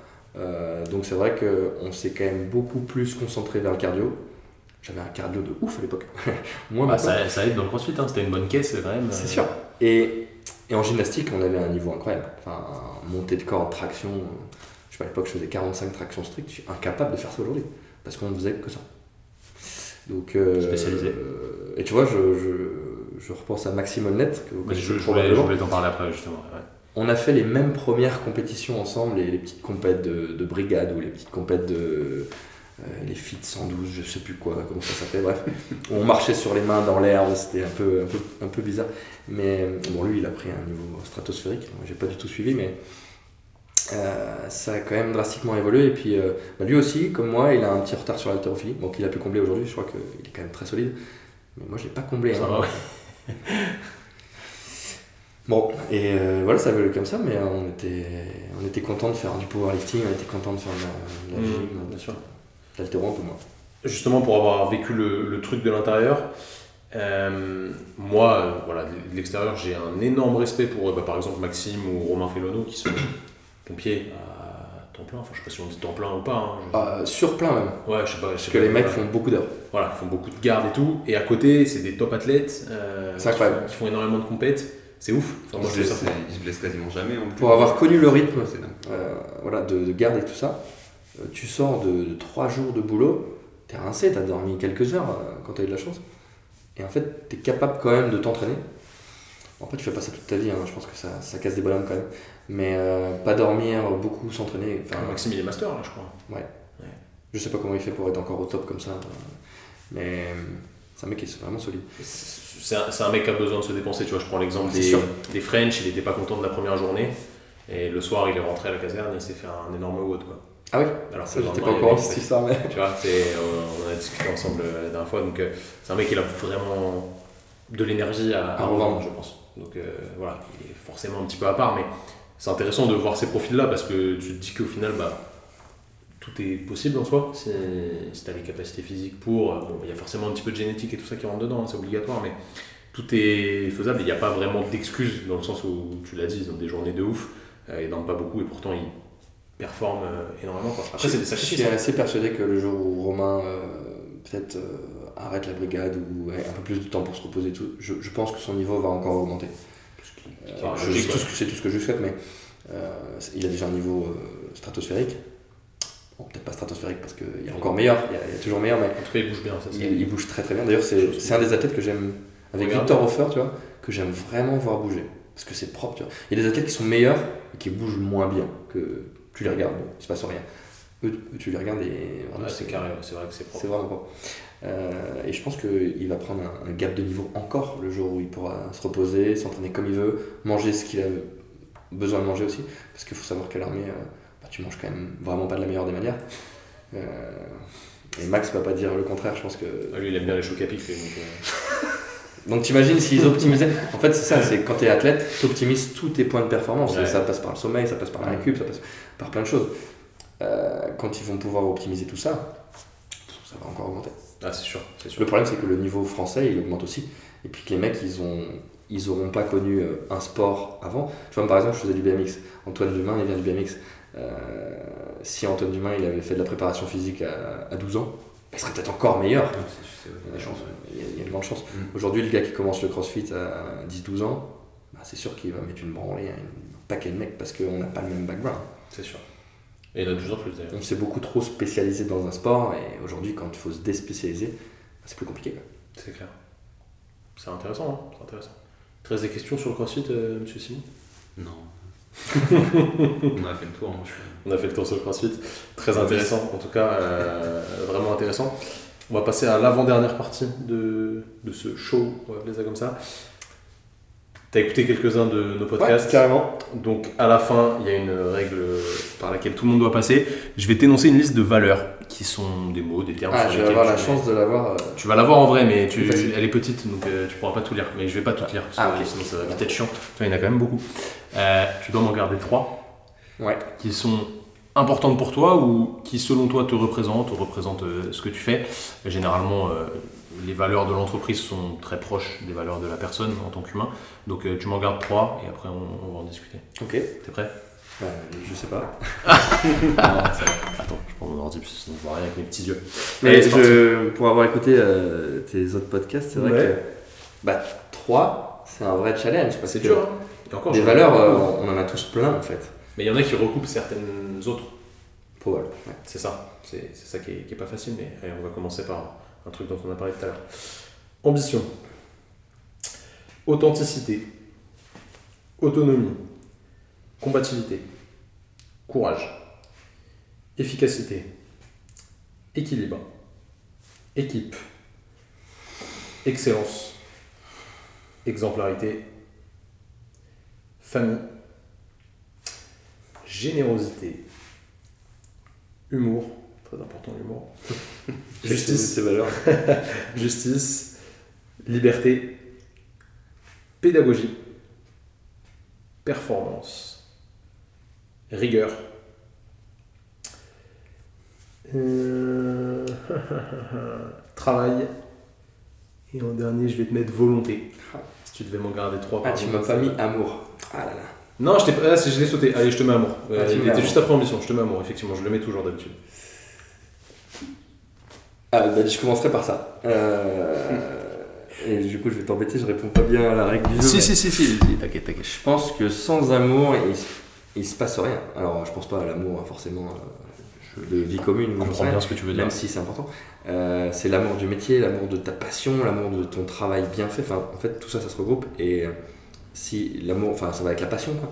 Donc c'est vrai qu'on s'est quand même beaucoup plus concentré vers le cardio. J'avais un cardio de ouf à l'époque. Moi Bah, ça, ça aide dans le crossfit, hein. c'était une bonne caisse quand même. C'est sûr. Et, et en gymnastique, on avait un niveau incroyable. Enfin, montée de corde, traction. Je sais pas, à l'époque, je faisais 45 tractions strictes. Je suis incapable de faire ça aujourd'hui. Parce qu'on ne faisait que ça. Donc, euh, Spécialisé. euh, et tu vois, je, je, je repense à Maxime Olnet, que vous je, je voulais, t'en parler après justement. ouais. On a fait les mêmes premières compétitions ensemble, les, les petites compètes de, de brigade ou les petites compètes de. Euh, les FIT 112, je sais plus quoi, comment ça s'appelait, bref. on marchait sur les mains dans l'air, c'était un peu, un, peu, un peu bizarre. Mais bon, lui, il a pris un niveau stratosphérique, j'ai pas du tout suivi, mais euh, ça a quand même drastiquement évolué. Et puis euh, bah, lui aussi, comme moi, il a un petit retard sur l'haltérophilie, donc il a pu combler aujourd'hui, je crois qu'il est quand même très solide. Mais moi, je l'ai pas comblé. Ça hein. va, ouais. Bon, et euh, voilà, ça évolue comme ça, mais on était, on était content de faire du powerlifting, on était content de faire de la, de la gym, Mmh, bien sûr. De l'haltéro un peu moins. Justement, pour avoir vécu le, le truc de l'intérieur, euh, moi, euh, voilà, de l'extérieur, j'ai un énorme respect pour, euh, bah, par exemple, Maxime ou Romain Fellono, qui sont pompiers à temps plein. Enfin, je sais pas si on dit temps plein ou pas. hein, je- sur plein même, Ouais, je sais pas. je sais parce que pas, les mecs voilà. font beaucoup d'heures. Voilà, ils font beaucoup de garde et tout. Et à côté, c'est des top athlètes euh, C'est qui, incroyable. font, qui font énormément de compètes. C'est ouf. Enfin, moi, Ils je se blessent- quasiment jamais en plus. Pour avoir connu le rythme euh, voilà, de, de garde et tout ça, tu sors de, 3 jours de boulot, t'es rincé, t'as dormi quelques heures euh, quand t'as eu de la chance. Et en fait, t'es capable quand même de t'entraîner. Après, tu fais pas ça toute ta vie, hein, je pense que ça, ça casse des bonhommes quand même. Mais euh, pas dormir, beaucoup s'entraîner. Enfin, Maxime, il est master, là, je crois. Je sais pas comment il fait pour être encore au top comme ça. euh, Mais euh, c'est un mec qui est vraiment solide. C'est un, mec qui a besoin de se dépenser. Tu vois, je prends l'exemple des, French. Il était pas content de la première journée. Et le soir, il est rentré à la caserne et il s'est fait un énorme WOD. Quoi. Ah oui Alors Ça, j'étais pas au courant histoire, mais. Tu vois, c'est, euh, on a discuté ensemble euh, la dernière fois. Donc, euh, c'est un mec qui a vraiment de l'énergie à, À revendre. je pense. Donc, euh, voilà, il est forcément un petit peu à part. Mais c'est intéressant de voir ces profils-là parce que tu te dis qu'au final, bah, tout est possible en soi. Si, si tu as les capacités physiques pour. Bon, il y a forcément un petit peu de génétique et tout ça qui rentre dedans, hein, c'est obligatoire. Mais tout est faisable. Il n'y a pas vraiment d'excuses dans le sens où, tu l'as dit, ils ont des journées de ouf. euh, ils dorment pas beaucoup et pourtant ils performent euh, énormément. Quoi. Après, c'est des Je sacrifices. suis hein. assez persuadé que le jour où Romain euh, peut-être euh, arrête la brigade ou ait un peu plus de temps pour se reposer tout, je, je pense que son niveau va encore augmenter. Je- c'est, tout ouais. ce que, je souhaite, mais il a déjà un niveau stratosphérique. Bon, peut-être pas stratosphérique parce qu'il y a encore meilleur, il y a, toujours meilleur, mais En tout cas, il bouge bien. Ça, c'est- il, il bouge très très bien. D'ailleurs, c'est, un des athlètes que j'aime, avec. Victor Hofer, tu vois, que j'aime vraiment voir bouger. Parce que c'est propre, tu vois. Il y a des athlètes qui sont meilleurs et qui bougent moins bien, que tu les regardes, bon, il se passe rien. Eux, tu les regardes et vraiment, Ouais, c'est carré, c'est vrai que c'est propre. c'est vraiment propre. Euh, et je pense qu'il va prendre un, un gap de niveau encore le jour où il pourra se reposer, s'entraîner comme il veut, manger ce qu'il a besoin de manger aussi. Parce qu'il faut savoir qu'à l'armée, euh, bah, tu manges quand même vraiment pas de la meilleure des manières. Euh, et Max va pas dire le contraire, je pense que. Ah, Lui, il aime bien les chocs à pic. donc, euh, Donc t'imagines s'ils optimisaient. En fait, c'est ça, c'est quand t'es athlète, t'optimises tous tes points de performance. Ouais. Ça passe par le sommeil, ça passe par la récup, ça passe par plein de choses. Euh, quand ils vont pouvoir optimiser tout ça, ça va encore augmenter. Ah, c'est sûr, c'est sûr. Le problème, c'est que le niveau français, il augmente aussi. Et puis que les mecs, ils ont ils auront pas connu euh, un sport avant. Tu vois, par exemple, je faisais du BMX. Antoine Dumain, il vient du BMX. Euh, si Antoine Dumain, il avait fait de la préparation physique à, à 12 ans, il serait peut-être encore meilleur. Il y a des chances. ouais. Il y a, il y a de grandes chances. Mm. Aujourd'hui, le gars qui commence le crossfit à 10-12 ans, bah, c'est sûr qu'il va mettre une branlée paquet de mecs parce qu'on n'a pas le même background. C'est sûr. Et il y en a de plus en plus d'ailleurs. On s'est beaucoup trop spécialisé dans un sport et aujourd'hui, quand il faut se déspécialiser, bah, c'est plus compliqué. C'est clair. C'est intéressant, hein c'est intéressant. Tu des questions sur le crossfit, euh, monsieur Simon? Non. On a fait le tour. hein, je suis- On a fait le tour sur le crossfit. Très intéressant, en tout cas, euh, vraiment intéressant. On va passer à l'avant-dernière partie de, de ce show, on va appeler ça comme ça. Tu as écouté quelques-uns de nos podcasts. carrément. Donc à la fin, il y a une règle par laquelle tout le monde doit passer. Je vais t'énoncer une liste de valeurs qui sont des mots, des termes. Ah, je vais avoir la chance de l'avoir. euh, Tu vas l'avoir en vrai, mais tu, elle est petite, donc euh, tu pourras pas tout lire. Mais je vais pas tout lire, parce Ah, que sinon ça va vite être chiant. Il y en a quand même beaucoup. Euh, tu dois m'en garder trois Ouais. qui sont importantes pour toi ou qui, selon toi, te représentent ou représentent euh, ce que tu fais. Généralement, euh, les valeurs de l'entreprise sont très proches des valeurs de la personne en tant qu'humain. Donc euh, tu m'en gardes trois et après on, on va en discuter. Ok. T'es prêt? Bah, je sais pas. Attends, je prends mon ordi parce que sinon je vois rien avec mes petits yeux. Mais Allez, je, pour avoir écouté euh, tes autres podcasts, c'est vrai Ouais. que bah, 3, c'est un vrai challenge. C'est dur, hein Et encore, Des valeurs, euh, on en a tous plein en fait. Mais il y en a qui recoupent certaines autres. Probable. ouais. C'est ça. C'est c'est ça qui est, qui est pas facile, mais allez, on va commencer par un truc dont on a parlé tout à l'heure. Ambition. Authenticité. Autonomie. Combativité. Courage. Efficacité. Équilibre. Équipe. Excellence. Exemplarité. Famille. Générosité. Humour. Très important l'humour. Justice. Ces valeurs. Justice, liberté, pédagogie, performance, rigueur. Euh, Travail. Et en dernier, je vais te mettre volonté. Si tu devais m'en garder trois. Ah, tu m'as pas mis amour. Ah là là. Non, je, t'ai ah, c'est- je l'ai sauté. Allez, je te mets amour. Euh, Ah, tu il était amour. juste après ambition. Je te mets amour, effectivement. Je le mets toujours d'habitude. Ah, bah, je commencerai par ça. Euh, et du coup, je vais t'embêter, je réponds pas bien à la règle du jeu. mais si, si, si. T'inquiète, t'inquiète. Je pense que sans amour, il, se- il se passe rien. Alors, je pense pas à l'amour forcément euh, de vie commune. Je comprends bien ce que tu veux dire. même si c'est important. Euh, c'est l'amour du métier, l'amour de ta passion, l'amour de ton travail bien fait. Enfin, en fait, tout ça, ça se regroupe. Et si l'amour, enfin, ça va avec la passion, quoi.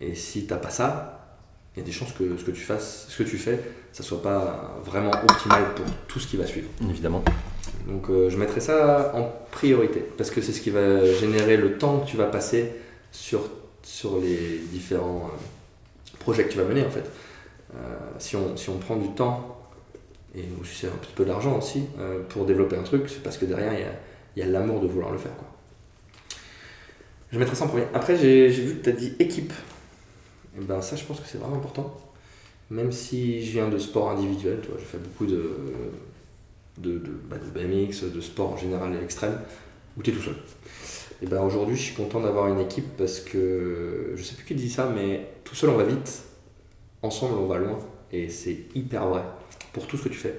Et si t'as pas ça, il y a des chances que ce que tu fasses, ce que tu fais, ça soit pas vraiment optimal pour tout ce qui va suivre. Évidemment. Donc, euh, je mettrai ça en priorité parce que c'est ce qui va générer le temps que tu vas passer sur sur les différents euh, projets que tu vas mener, en fait. Euh, si on si on prend du temps et aussi c'est un petit peu d'argent aussi pour développer un truc, c'est parce que derrière il y a, il y a l'amour de vouloir le faire. Quoi. Je mettrai ça en premier. Après, j'ai j'ai vu que tu as dit équipe. Et ben ça, je pense que c'est vraiment important. Même si je viens de sport individuel, tu vois, je fais beaucoup de, de, bah, de BMX, de sport en général et extrême, où tu es tout seul. Et ben aujourd'hui, je suis content d'avoir une équipe parce que je sais plus qui dit ça, mais tout seul on va vite, ensemble on va loin. Et c'est hyper vrai pour tout ce que tu fais.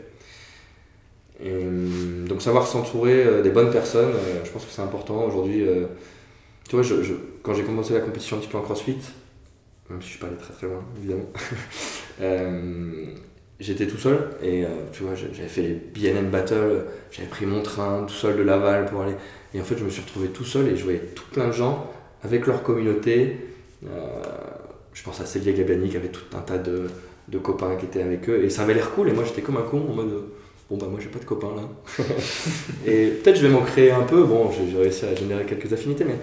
Donc savoir s'entourer euh, des bonnes personnes, euh, je pense que c'est important. Aujourd'hui, euh, tu vois, quand j'ai commencé la compétition un petit peu en crossfit, même si je suis pas allé très très loin, évidemment, euh, j'étais tout seul et euh, tu vois, j'avais fait les BNN Battle, j'avais pris mon train tout seul de Laval pour aller. Et en fait, je me suis retrouvé tout seul et je voyais tout plein de gens avec leur communauté. Euh, je pense à Célia Gabiani qui avait tout un tas de, de copains qui étaient avec eux et ça avait l'air cool. Et moi, j'étais comme un con en mode bon, bah moi, j'ai pas de copains là. et peut-être je vais m'en créer un peu. Bon, j'ai réussi à générer quelques affinités, mais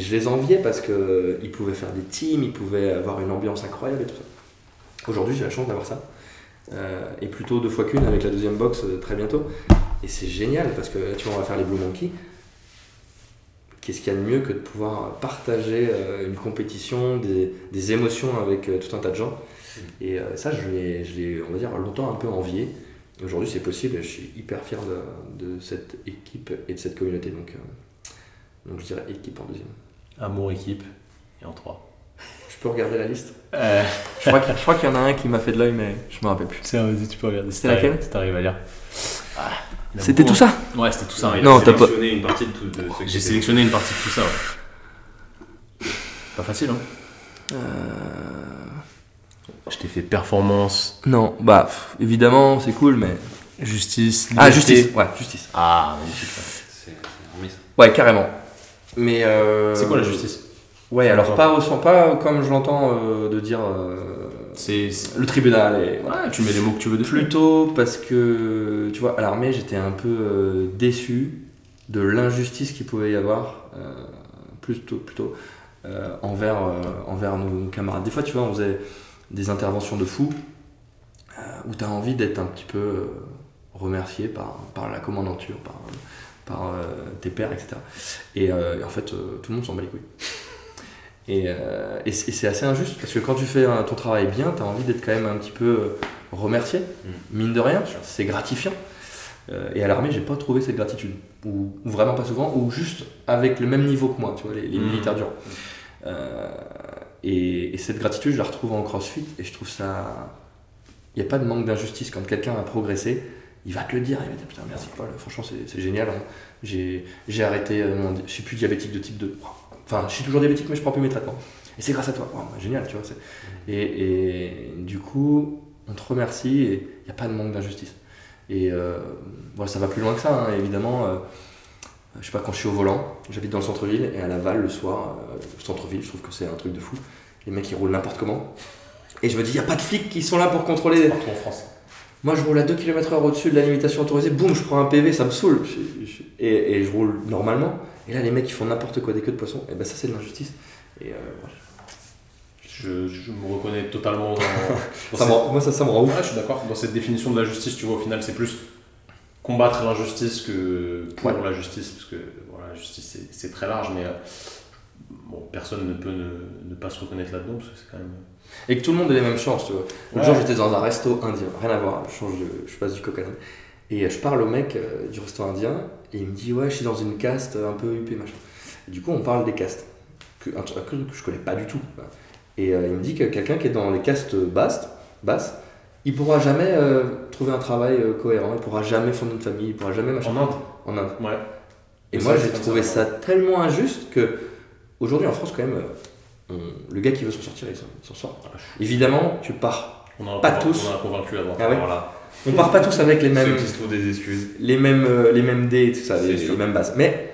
je les enviais parce qu'ils pouvaient faire des teams, ils pouvaient avoir une ambiance incroyable et tout ça. Aujourd'hui, j'ai la chance d'avoir ça. Euh, et plutôt deux fois qu'une avec la deuxième box euh, très bientôt. Et c'est génial parce que là, tu vois, on va faire les Blue Monkey. Qu'est-ce qu'il y a de mieux que de pouvoir partager euh, une compétition, des, des émotions avec euh, tout un tas de gens? Et euh, ça, je l'ai, je l'ai, on va dire, longtemps un peu envié. Aujourd'hui, c'est possible et je suis hyper fier de, de cette équipe et de cette communauté. Donc, euh, donc je dirais équipe en deuxième. Amour, équipe. Et en trois. Je peux regarder la liste Euh, Je crois qu'il y en a un qui m'a fait de l'œil, mais je me rappelle plus. Tiens, vas-y, tu peux regarder. C'était laquelle Si t'arrives à lire. Ah, C'était tout ça Ouais, c'était tout ça. hein. Non, t'as pas- sélectionné une partie de tout de ce que J'ai sélectionné une partie de tout ça. ouais. Pas facile, hein Euh, Je t'ai fait performance, Non, bah pff, évidemment, c'est cool, mais. justice, Ah, liberté. justice Ouais, justice. Ah, magnifique. C'est c'est remis, ça. Ouais, carrément. Mais. euh, C'est quoi la justice? Ouais, alors pas, comme je l'entends euh, de dire euh, C'est. le tribunal. Et, Ouais, tu mets les mots que tu veux dessus. Plutôt parce que, tu vois, à l'armée, j'étais un peu déçu de l'injustice qu'il pouvait y avoir plutôt, plutôt envers, envers nos camarades. Des fois, tu vois, on faisait des interventions de fou euh, où tu as envie d'être un petit peu remercié par, par la commandanture, par, par euh, tes pairs, etc. Et, euh, et en fait, euh, tout le monde s'en bat les couilles. Et, et c'est assez injuste parce que quand tu fais ton travail bien, tu as envie d'être quand même un petit peu remercié, mine de rien, c'est gratifiant. Et à l'armée, j'ai pas trouvé cette gratitude, ou, ou vraiment pas souvent, ou juste avec le même niveau que moi, tu vois, les, les Mhm. militaires durs. Euh, et, et cette gratitude, je la retrouve en crossfit, et je trouve ça. Il n'y a pas de manque d'injustice. Quand quelqu'un a progressé, il va te le dire, il va te dire putain, merci Paul, franchement, c'est génial. hein. J'ai arrêté, euh, mon- je suis plus diabétique de type 2. Enfin, je suis toujours diabétique, mais je prends plus mes traitements. Et c'est grâce à toi. Génial, tu vois. et du coup, on te remercie et il n'y a pas de manque d'injustice. Et euh, voilà, ça va plus loin que ça, hein, évidemment. euh, je sais pas, quand je suis au volant, j'habite dans le centre-ville et à Laval, le soir, euh, centre-ville, je trouve que c'est un truc de fou. Les mecs, ils roulent n'importe comment. Et je me dis, il n'y a pas de flics qui sont là pour contrôler. Partout en France. Moi, je roule à 2 km/h au-dessus de la limitation autorisée, boum, je prends un PV, ça me saoule. Je- je- et, et je roule normalement. Et là, les mecs, ils font n'importe quoi des queues de poisson. Et ben, ça, c'est de l'injustice. Et euh, voilà. Je, je me reconnais totalement dans, dans Ça cette- me rend- moi, ça, ça me rend ouf. Ouais, je suis d'accord. Dans cette définition de la justice, tu vois, au final, c'est plus combattre l'injustice que pour Ouais. la justice, parce que voilà, la justice, c'est- c'est très large, mais euh, bon, personne ne peut ne, ne pas se reconnaître là-dedans, parce que c'est quand même... Et que tout le monde ait les mêmes chances, tu vois. L'autre jour, j'étais dans un resto indien, rien à voir, je, change de, je passe du l'âne. Et euh, je parle au mec euh, du resto indien, et il me dit Ouais, je suis dans une caste un peu huppée, machin. Et du coup, on parle des castes, que, un truc que je connais pas du tout. Et euh, il me dit que quelqu'un qui est dans les castes basses, basses il pourra jamais euh, trouver un travail euh, cohérent, il pourra jamais fonder une famille, il pourra jamais machin. En Inde? En Inde. Ouais. Et moi, j'ai trouvé ça, ça tellement injuste que aujourd'hui en France, quand même, euh, on- le gars qui veut s'en sortir, il s'en- sort. Évidemment, tu pars. On a un Pas convain- tous. On a convaincu droite. Ah ouais Voilà. On part pas tous avec les mêmes, Ceux qui se trouvent des excuses. les mêmes, euh, les mêmes dés et tout ça, les, les mêmes bases. Mais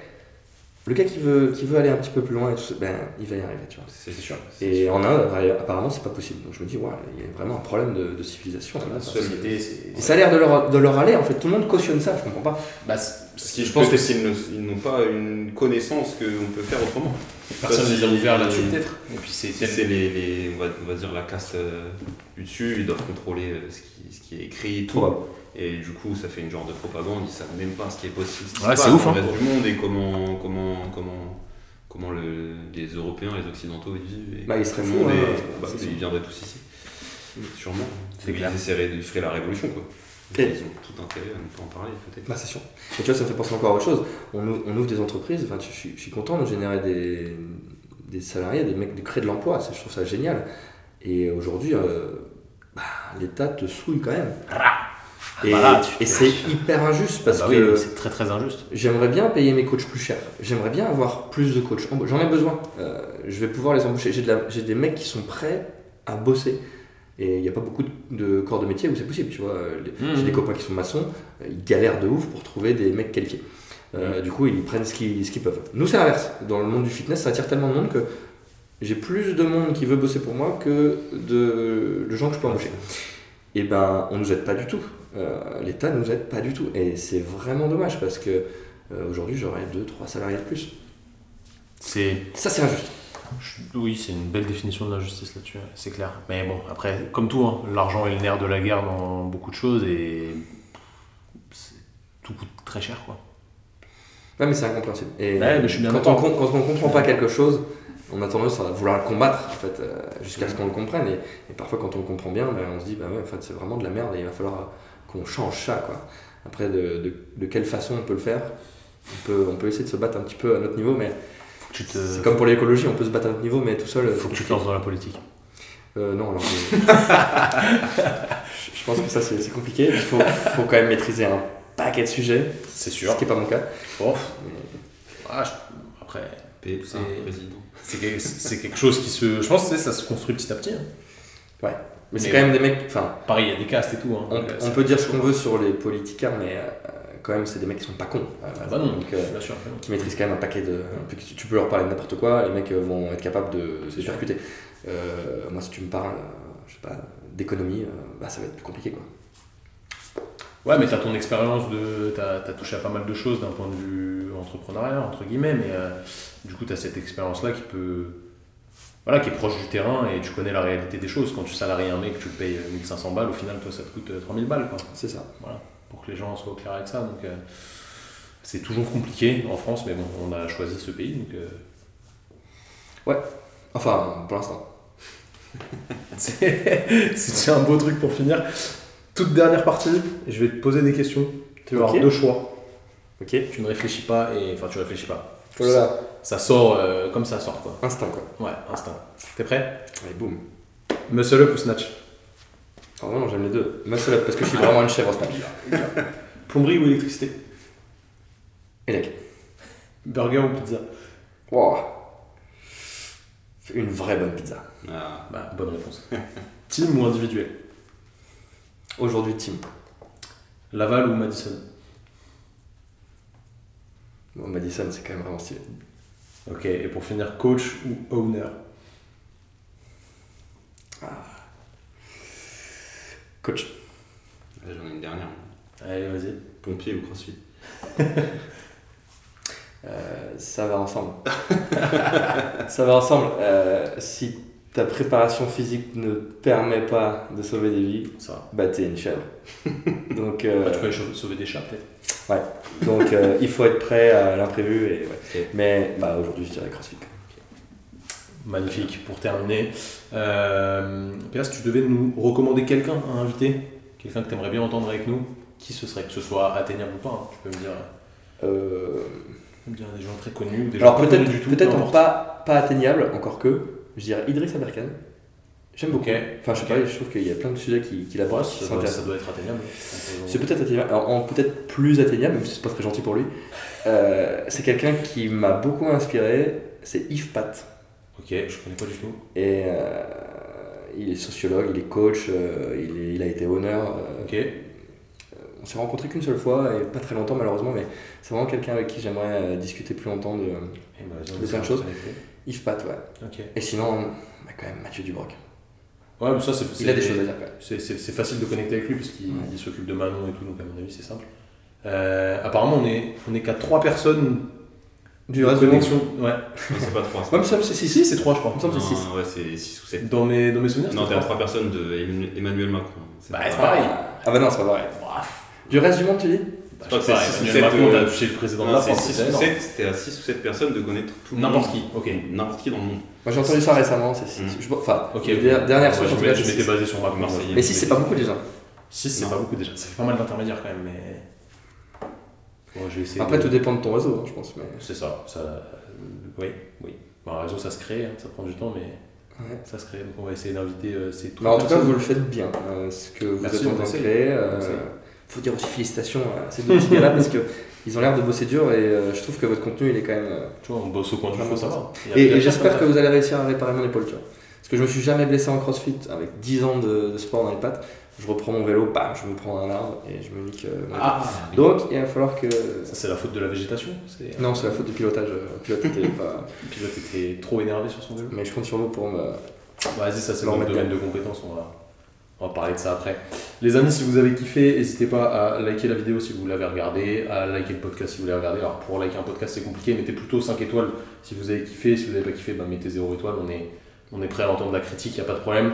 le gars qui veut, qui veut aller un petit peu plus loin, et tout ça, ben, il va y arriver, tu vois. C'est sûr. Et en Inde, apparemment, c'est pas possible. Donc je me dis, ouais, il y a vraiment un problème de, de civilisation. là. La société, c'est... Et ça a l'air de leur, de leur aller, en fait. Tout le monde cautionne ça, je comprends pas. Bah, Si, je pense que s'ils n'ont pas une connaissance qu'on peut faire autrement. personne ne les a si- ouverts là-dessus, peut-être. Et puis c'est... Si c'est les, les- on, va, on va dire la caste euh, du dessus, ils doivent contrôler euh, ce qui, ce qui est écrit, tout. Probable. Et du coup, ça fait une genre de propagande, ils savent même pas ce qui est possible. ce qui Ouais, se c'est passe ouf, dans hein. le reste du monde et comment, comment, comment, comment le, les Européens, les Occidentaux vivent. Et Bah, ils seraient le fous, hein, bah, c'est ils viendraient tous ici. Sûrement. C'est clair. Ils essaieraient de faire la révolution, quoi. Et- Ils ont tout intérêt à ne pas en parler, peut-être. Bah, c'est sûr. Et tu vois, ça me fait penser encore à autre chose. On ouvre, on ouvre des entreprises, enfin, je, suis- je suis content de générer des, des salariés, des mecs de créer de l'emploi, je trouve ça génial. Et aujourd'hui, euh, bah, l'État te souille quand même. Et, Voilà, tu- et c'est hyper injuste parce Bah oui, que c'est très très injuste. j'aimerais bien payer mes coachs plus cher. J'aimerais bien avoir plus de coachs. J'en ai besoin. Euh, je vais pouvoir les embaucher. J'ai de des mecs qui sont prêts à bosser. Et il n'y a pas beaucoup de, corps de métier où c'est possible, tu vois. Les- Mhm. J'ai des copains qui sont maçons, euh, ils galèrent de ouf pour trouver des mecs qualifiés. Euh, Du coup, ils prennent ce qu'ils peuvent. Nous, c'est l'inverse. Dans le monde du fitness, ça attire tellement de monde que j'ai plus de monde qui veut bosser pour moi que de, de gens que je peux embaucher. Et ben, on nous aide pas du tout. Euh, L'État nous aide pas du tout. Et c'est vraiment dommage parce que euh, aujourd'hui, j'aurais 2-3 salariés de plus. C'est... Ça, c'est injuste. Je- Oui, c'est une belle définition de l'injustice là-dessus, c'est clair. Mais bon, après, comme tout, hein, l'argent est le nerf de la guerre dans beaucoup de choses et tout coûte très cher, quoi. Ouais, mais c'est incompréhensible. Et Ouais, mais je suis bien quand, on, quand on comprend pas quelque chose, on a tendance à vouloir le combattre en fait, euh, jusqu'à ce qu'on le comprenne. Et, et parfois, quand on le comprend bien, ben, on se dit bah ouais, en fait, c'est vraiment de la merde et il va falloir qu'on change ça. Quoi. Après, de, de, de quelle façon on peut le faire on peut, on peut essayer de se battre un petit peu à notre niveau, mais te, c'est comme pour l'écologie, on peut se battre à notre niveau, mais tout seul. faut que tu te lances dans la politique. Euh, non, alors. je- pense que ça, c'est c'est compliqué. Il faut, faut quand même maîtriser un paquet de sujets, C'est ce sûr. qui n'est pas mon cas. Bon. Ah, je- Après, P1 C'est- président. c'est que- c'est quelque chose qui se. Je pense que ça se construit petit à petit. hein. Mais c'est quand même des mecs. Enfin, Pareil, il y a des castes et tout. hein, On, donc, on ça- peut dire ce qu'on veut sur les politiciens, mais euh, quand même, c'est des mecs qui sont pas cons. Euh, Ah bah non, donc, euh, bien sûr. bien sûr. qui maîtrisent quand même un paquet de. tu peux leur parler de n'importe quoi, les mecs vont être capables de, sûr. percuter. Euh, moi, si tu me parles, je sais pas, d'économie, bah, ça va être plus compliqué, quoi. Ouais, mais t'as ton expérience de. T'as as touché à pas mal de choses d'un point de vue l'entrepreneuriat, entre guillemets, mais euh, du coup, tu as cette expérience-là qui peut. Voilà, qui est proche du terrain et tu connais la réalité des choses. Quand tu salaries un mec, tu le payes 1500 balles, au final, toi, ça te coûte euh, 3000 balles, quoi. C'est ça. Pour que les gens soient au clair avec ça. Donc, euh, c'est toujours compliqué en France, mais bon, on a choisi ce pays, donc. euh, Enfin, pour l'instant. C'est un beau truc pour finir. Toute dernière partie, je vais te poser des questions. Tu vas avoir deux choix. Ok. Tu ne réfléchis pas et. Enfin, tu réfléchis pas. Oh là là. Ça sort euh, comme ça sort, quoi. Instinct, quoi. Ouais, instinct. T'es prêt? Allez, boum. Muscle up ou snatch? Oh non, j'aime les deux. Muscle up, parce que je suis vraiment une chèvre au snatch. Plomberie ou électricité? Elec. Burger ou pizza? Wow. Une vraie bonne pizza. Ah, Bah, bonne réponse. Team ou individuel? Aujourd'hui, team. Laval ou Madison? Bon, Madison, c'est quand même vraiment stylé. Ok, et pour finir, coach ou owner? Coach. là, j'en ai une dernière. Allez, vas-y. Pompier ou crossfit? Euh, ça va ensemble. ça va ensemble. Euh, si ta préparation physique ne permet pas de sauver des vies, Ça. bah t'es une chèvre. donc euh, Bah, tu peux sauver- des chats, peut-être donc euh, il faut être prêt à l'imprévu. Et, ouais. Mais bah, aujourd'hui, je dirais CrossFit. Magnifique. Pour terminer, euh, Pierre, si tu devais nous recommander quelqu'un à inviter, quelqu'un que tu aimerais bien entendre avec nous, qui ce serait Que ce soit atteignable ou pas, hein, tu peux me dire, Euh, tu peux me dire des gens très connus des gens alors pas peut-être connus du tout. peut-être pas, pas atteignable, encore que, je dirais Idriss Aberkan. J'aime beaucoup. Enfin, je sais pas, je trouve qu'il y a plein de sujets qui, qui l'abordent, ça, doit, intéressants. ça doit être atteignable. C'est peut-être atteignable, alors, peut-être plus atteignable, même si c'est pas très gentil pour lui. Euh, c'est quelqu'un qui m'a beaucoup inspiré, c'est Yves Pat. Ok, je connais pas du tout. Et euh, il est sociologue, il est coach, euh, il, est- il a été honneur. Ok. on s'est rencontrés qu'une seule fois et pas très longtemps malheureusement, mais c'est vraiment quelqu'un avec qui j'aimerais discuter plus longtemps de essaie plein de choses. Yves Pat. Ouais. Ok. Et sinon, bah, quand même Mathieu Dubroc. Ouais, mais ça, c'est. Il a des choses à dire même. C'est facile de connecter avec lui parce qu'il Ouais. s'occupe de Manon et tout, donc à mon avis c'est simple. Euh, apparemment on est, on est qu'à 3 personnes Du de reste du monde. connexion. Ouais. C'est pas trois. Ouais, il me semble que c'est Si, 6. si, c'est 3 je crois. Que c'est 6. Non, ouais, c'est 6 ou 7. Dans mes, dans mes souvenirs, Non, t'es à trois. 3 personnes de Emmanuel- Macron. C'est Bah, c'est pareil. Ah bah non, c'est pas vrai. Du reste du monde, tu dis? Bah, crois je que sais pas, c'est six ou Emmanuel sept, Macron, euh, t'as touché le président de la. 6. 7, c'était à 6 ou 7 personnes de connaître tout le monde. N'importe qui, ok. N'importe qui dans le monde. Moi j'ai entendu ça récemment. c'est six. Mm. Enfin, dernière Ouais, source, je en tout m'étais- cas, je c'est m'étais six. basé sur Macron. Marseillais. Mais 6 c'est pas beaucoup déjà. 6 c'est pas beaucoup déjà. Ça fait pas mal d'intermédiaires quand même, mais. Bon, je vais essayer Après, de- tout dépend de ton réseau, hein, je pense. Mais... C'est ça. ça... euh, Oui, oui. Bon, un réseau ça se crée, hein, ça prend du temps, mais Ouais. ça se crée. Donc on va essayer d'inviter euh, ces Mais en tout cas, vous le faites bien. euh, ce que vous Merci, êtes en train de créer. Faut dire aussi félicitations à ces deux petits gars-là parce qu'ils ont l'air de bosser dur et euh, je trouve que votre contenu il est quand même. euh, Tu vois, on bosse au coin du feu, ça va. Et, j'espère que vous allez réussir à réparer mon épaule, tu vois. Parce que je me suis jamais blessé en crossfit avec 10 ans de, de sport dans les pattes. Je reprends mon vélo, bam, je me prends un arbre et je me nique. euh, Ah Donc il va falloir que. Ça, c'est la faute de la végétation. Non, c'est la faute du pilotage. euh, Le pilote était pas. Le pilote était trop énervé sur son vélo. Mais je compte sur vous pour me. Vas-y, ça c'est mettre domaine de compétences, on va, on va parler de ça après. Les amis, si vous avez kiffé, n'hésitez pas à liker la vidéo si vous l'avez regardée, à liker le podcast si vous l'avez regardé. Alors pour liker un podcast c'est compliqué, mettez plutôt 5 étoiles si vous avez kiffé, si vous n'avez pas kiffé, bah, mettez 0 étoile, on est, on est prêt à entendre la critique, il n'y a pas de problème.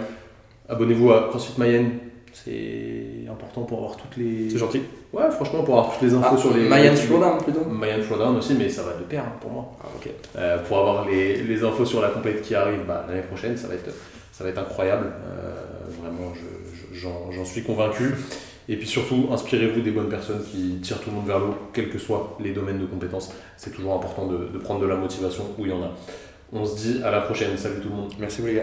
Abonnez-vous à CrossFit Mayenne, c'est important pour avoir toutes les... C'est gentil. Ouais, franchement, pour avoir toutes les infos Ah, sur les... Mayan Slowdown plutôt. Mayan Flowdown aussi, mais ça va de pair hein, pour moi. Ah, ok. Euh, pour avoir les, les infos sur la compète qui arrive bah, l'année prochaine, ça va être, ça va être incroyable. Euh, vraiment, je- je- j'en suis convaincu. Et puis surtout, inspirez-vous des bonnes personnes qui tirent tout le monde vers le haut, quels que soient les domaines de compétences. C'est toujours important de, de prendre de la motivation où il y en a. On se dit à la prochaine. Salut tout le monde. Merci les gars.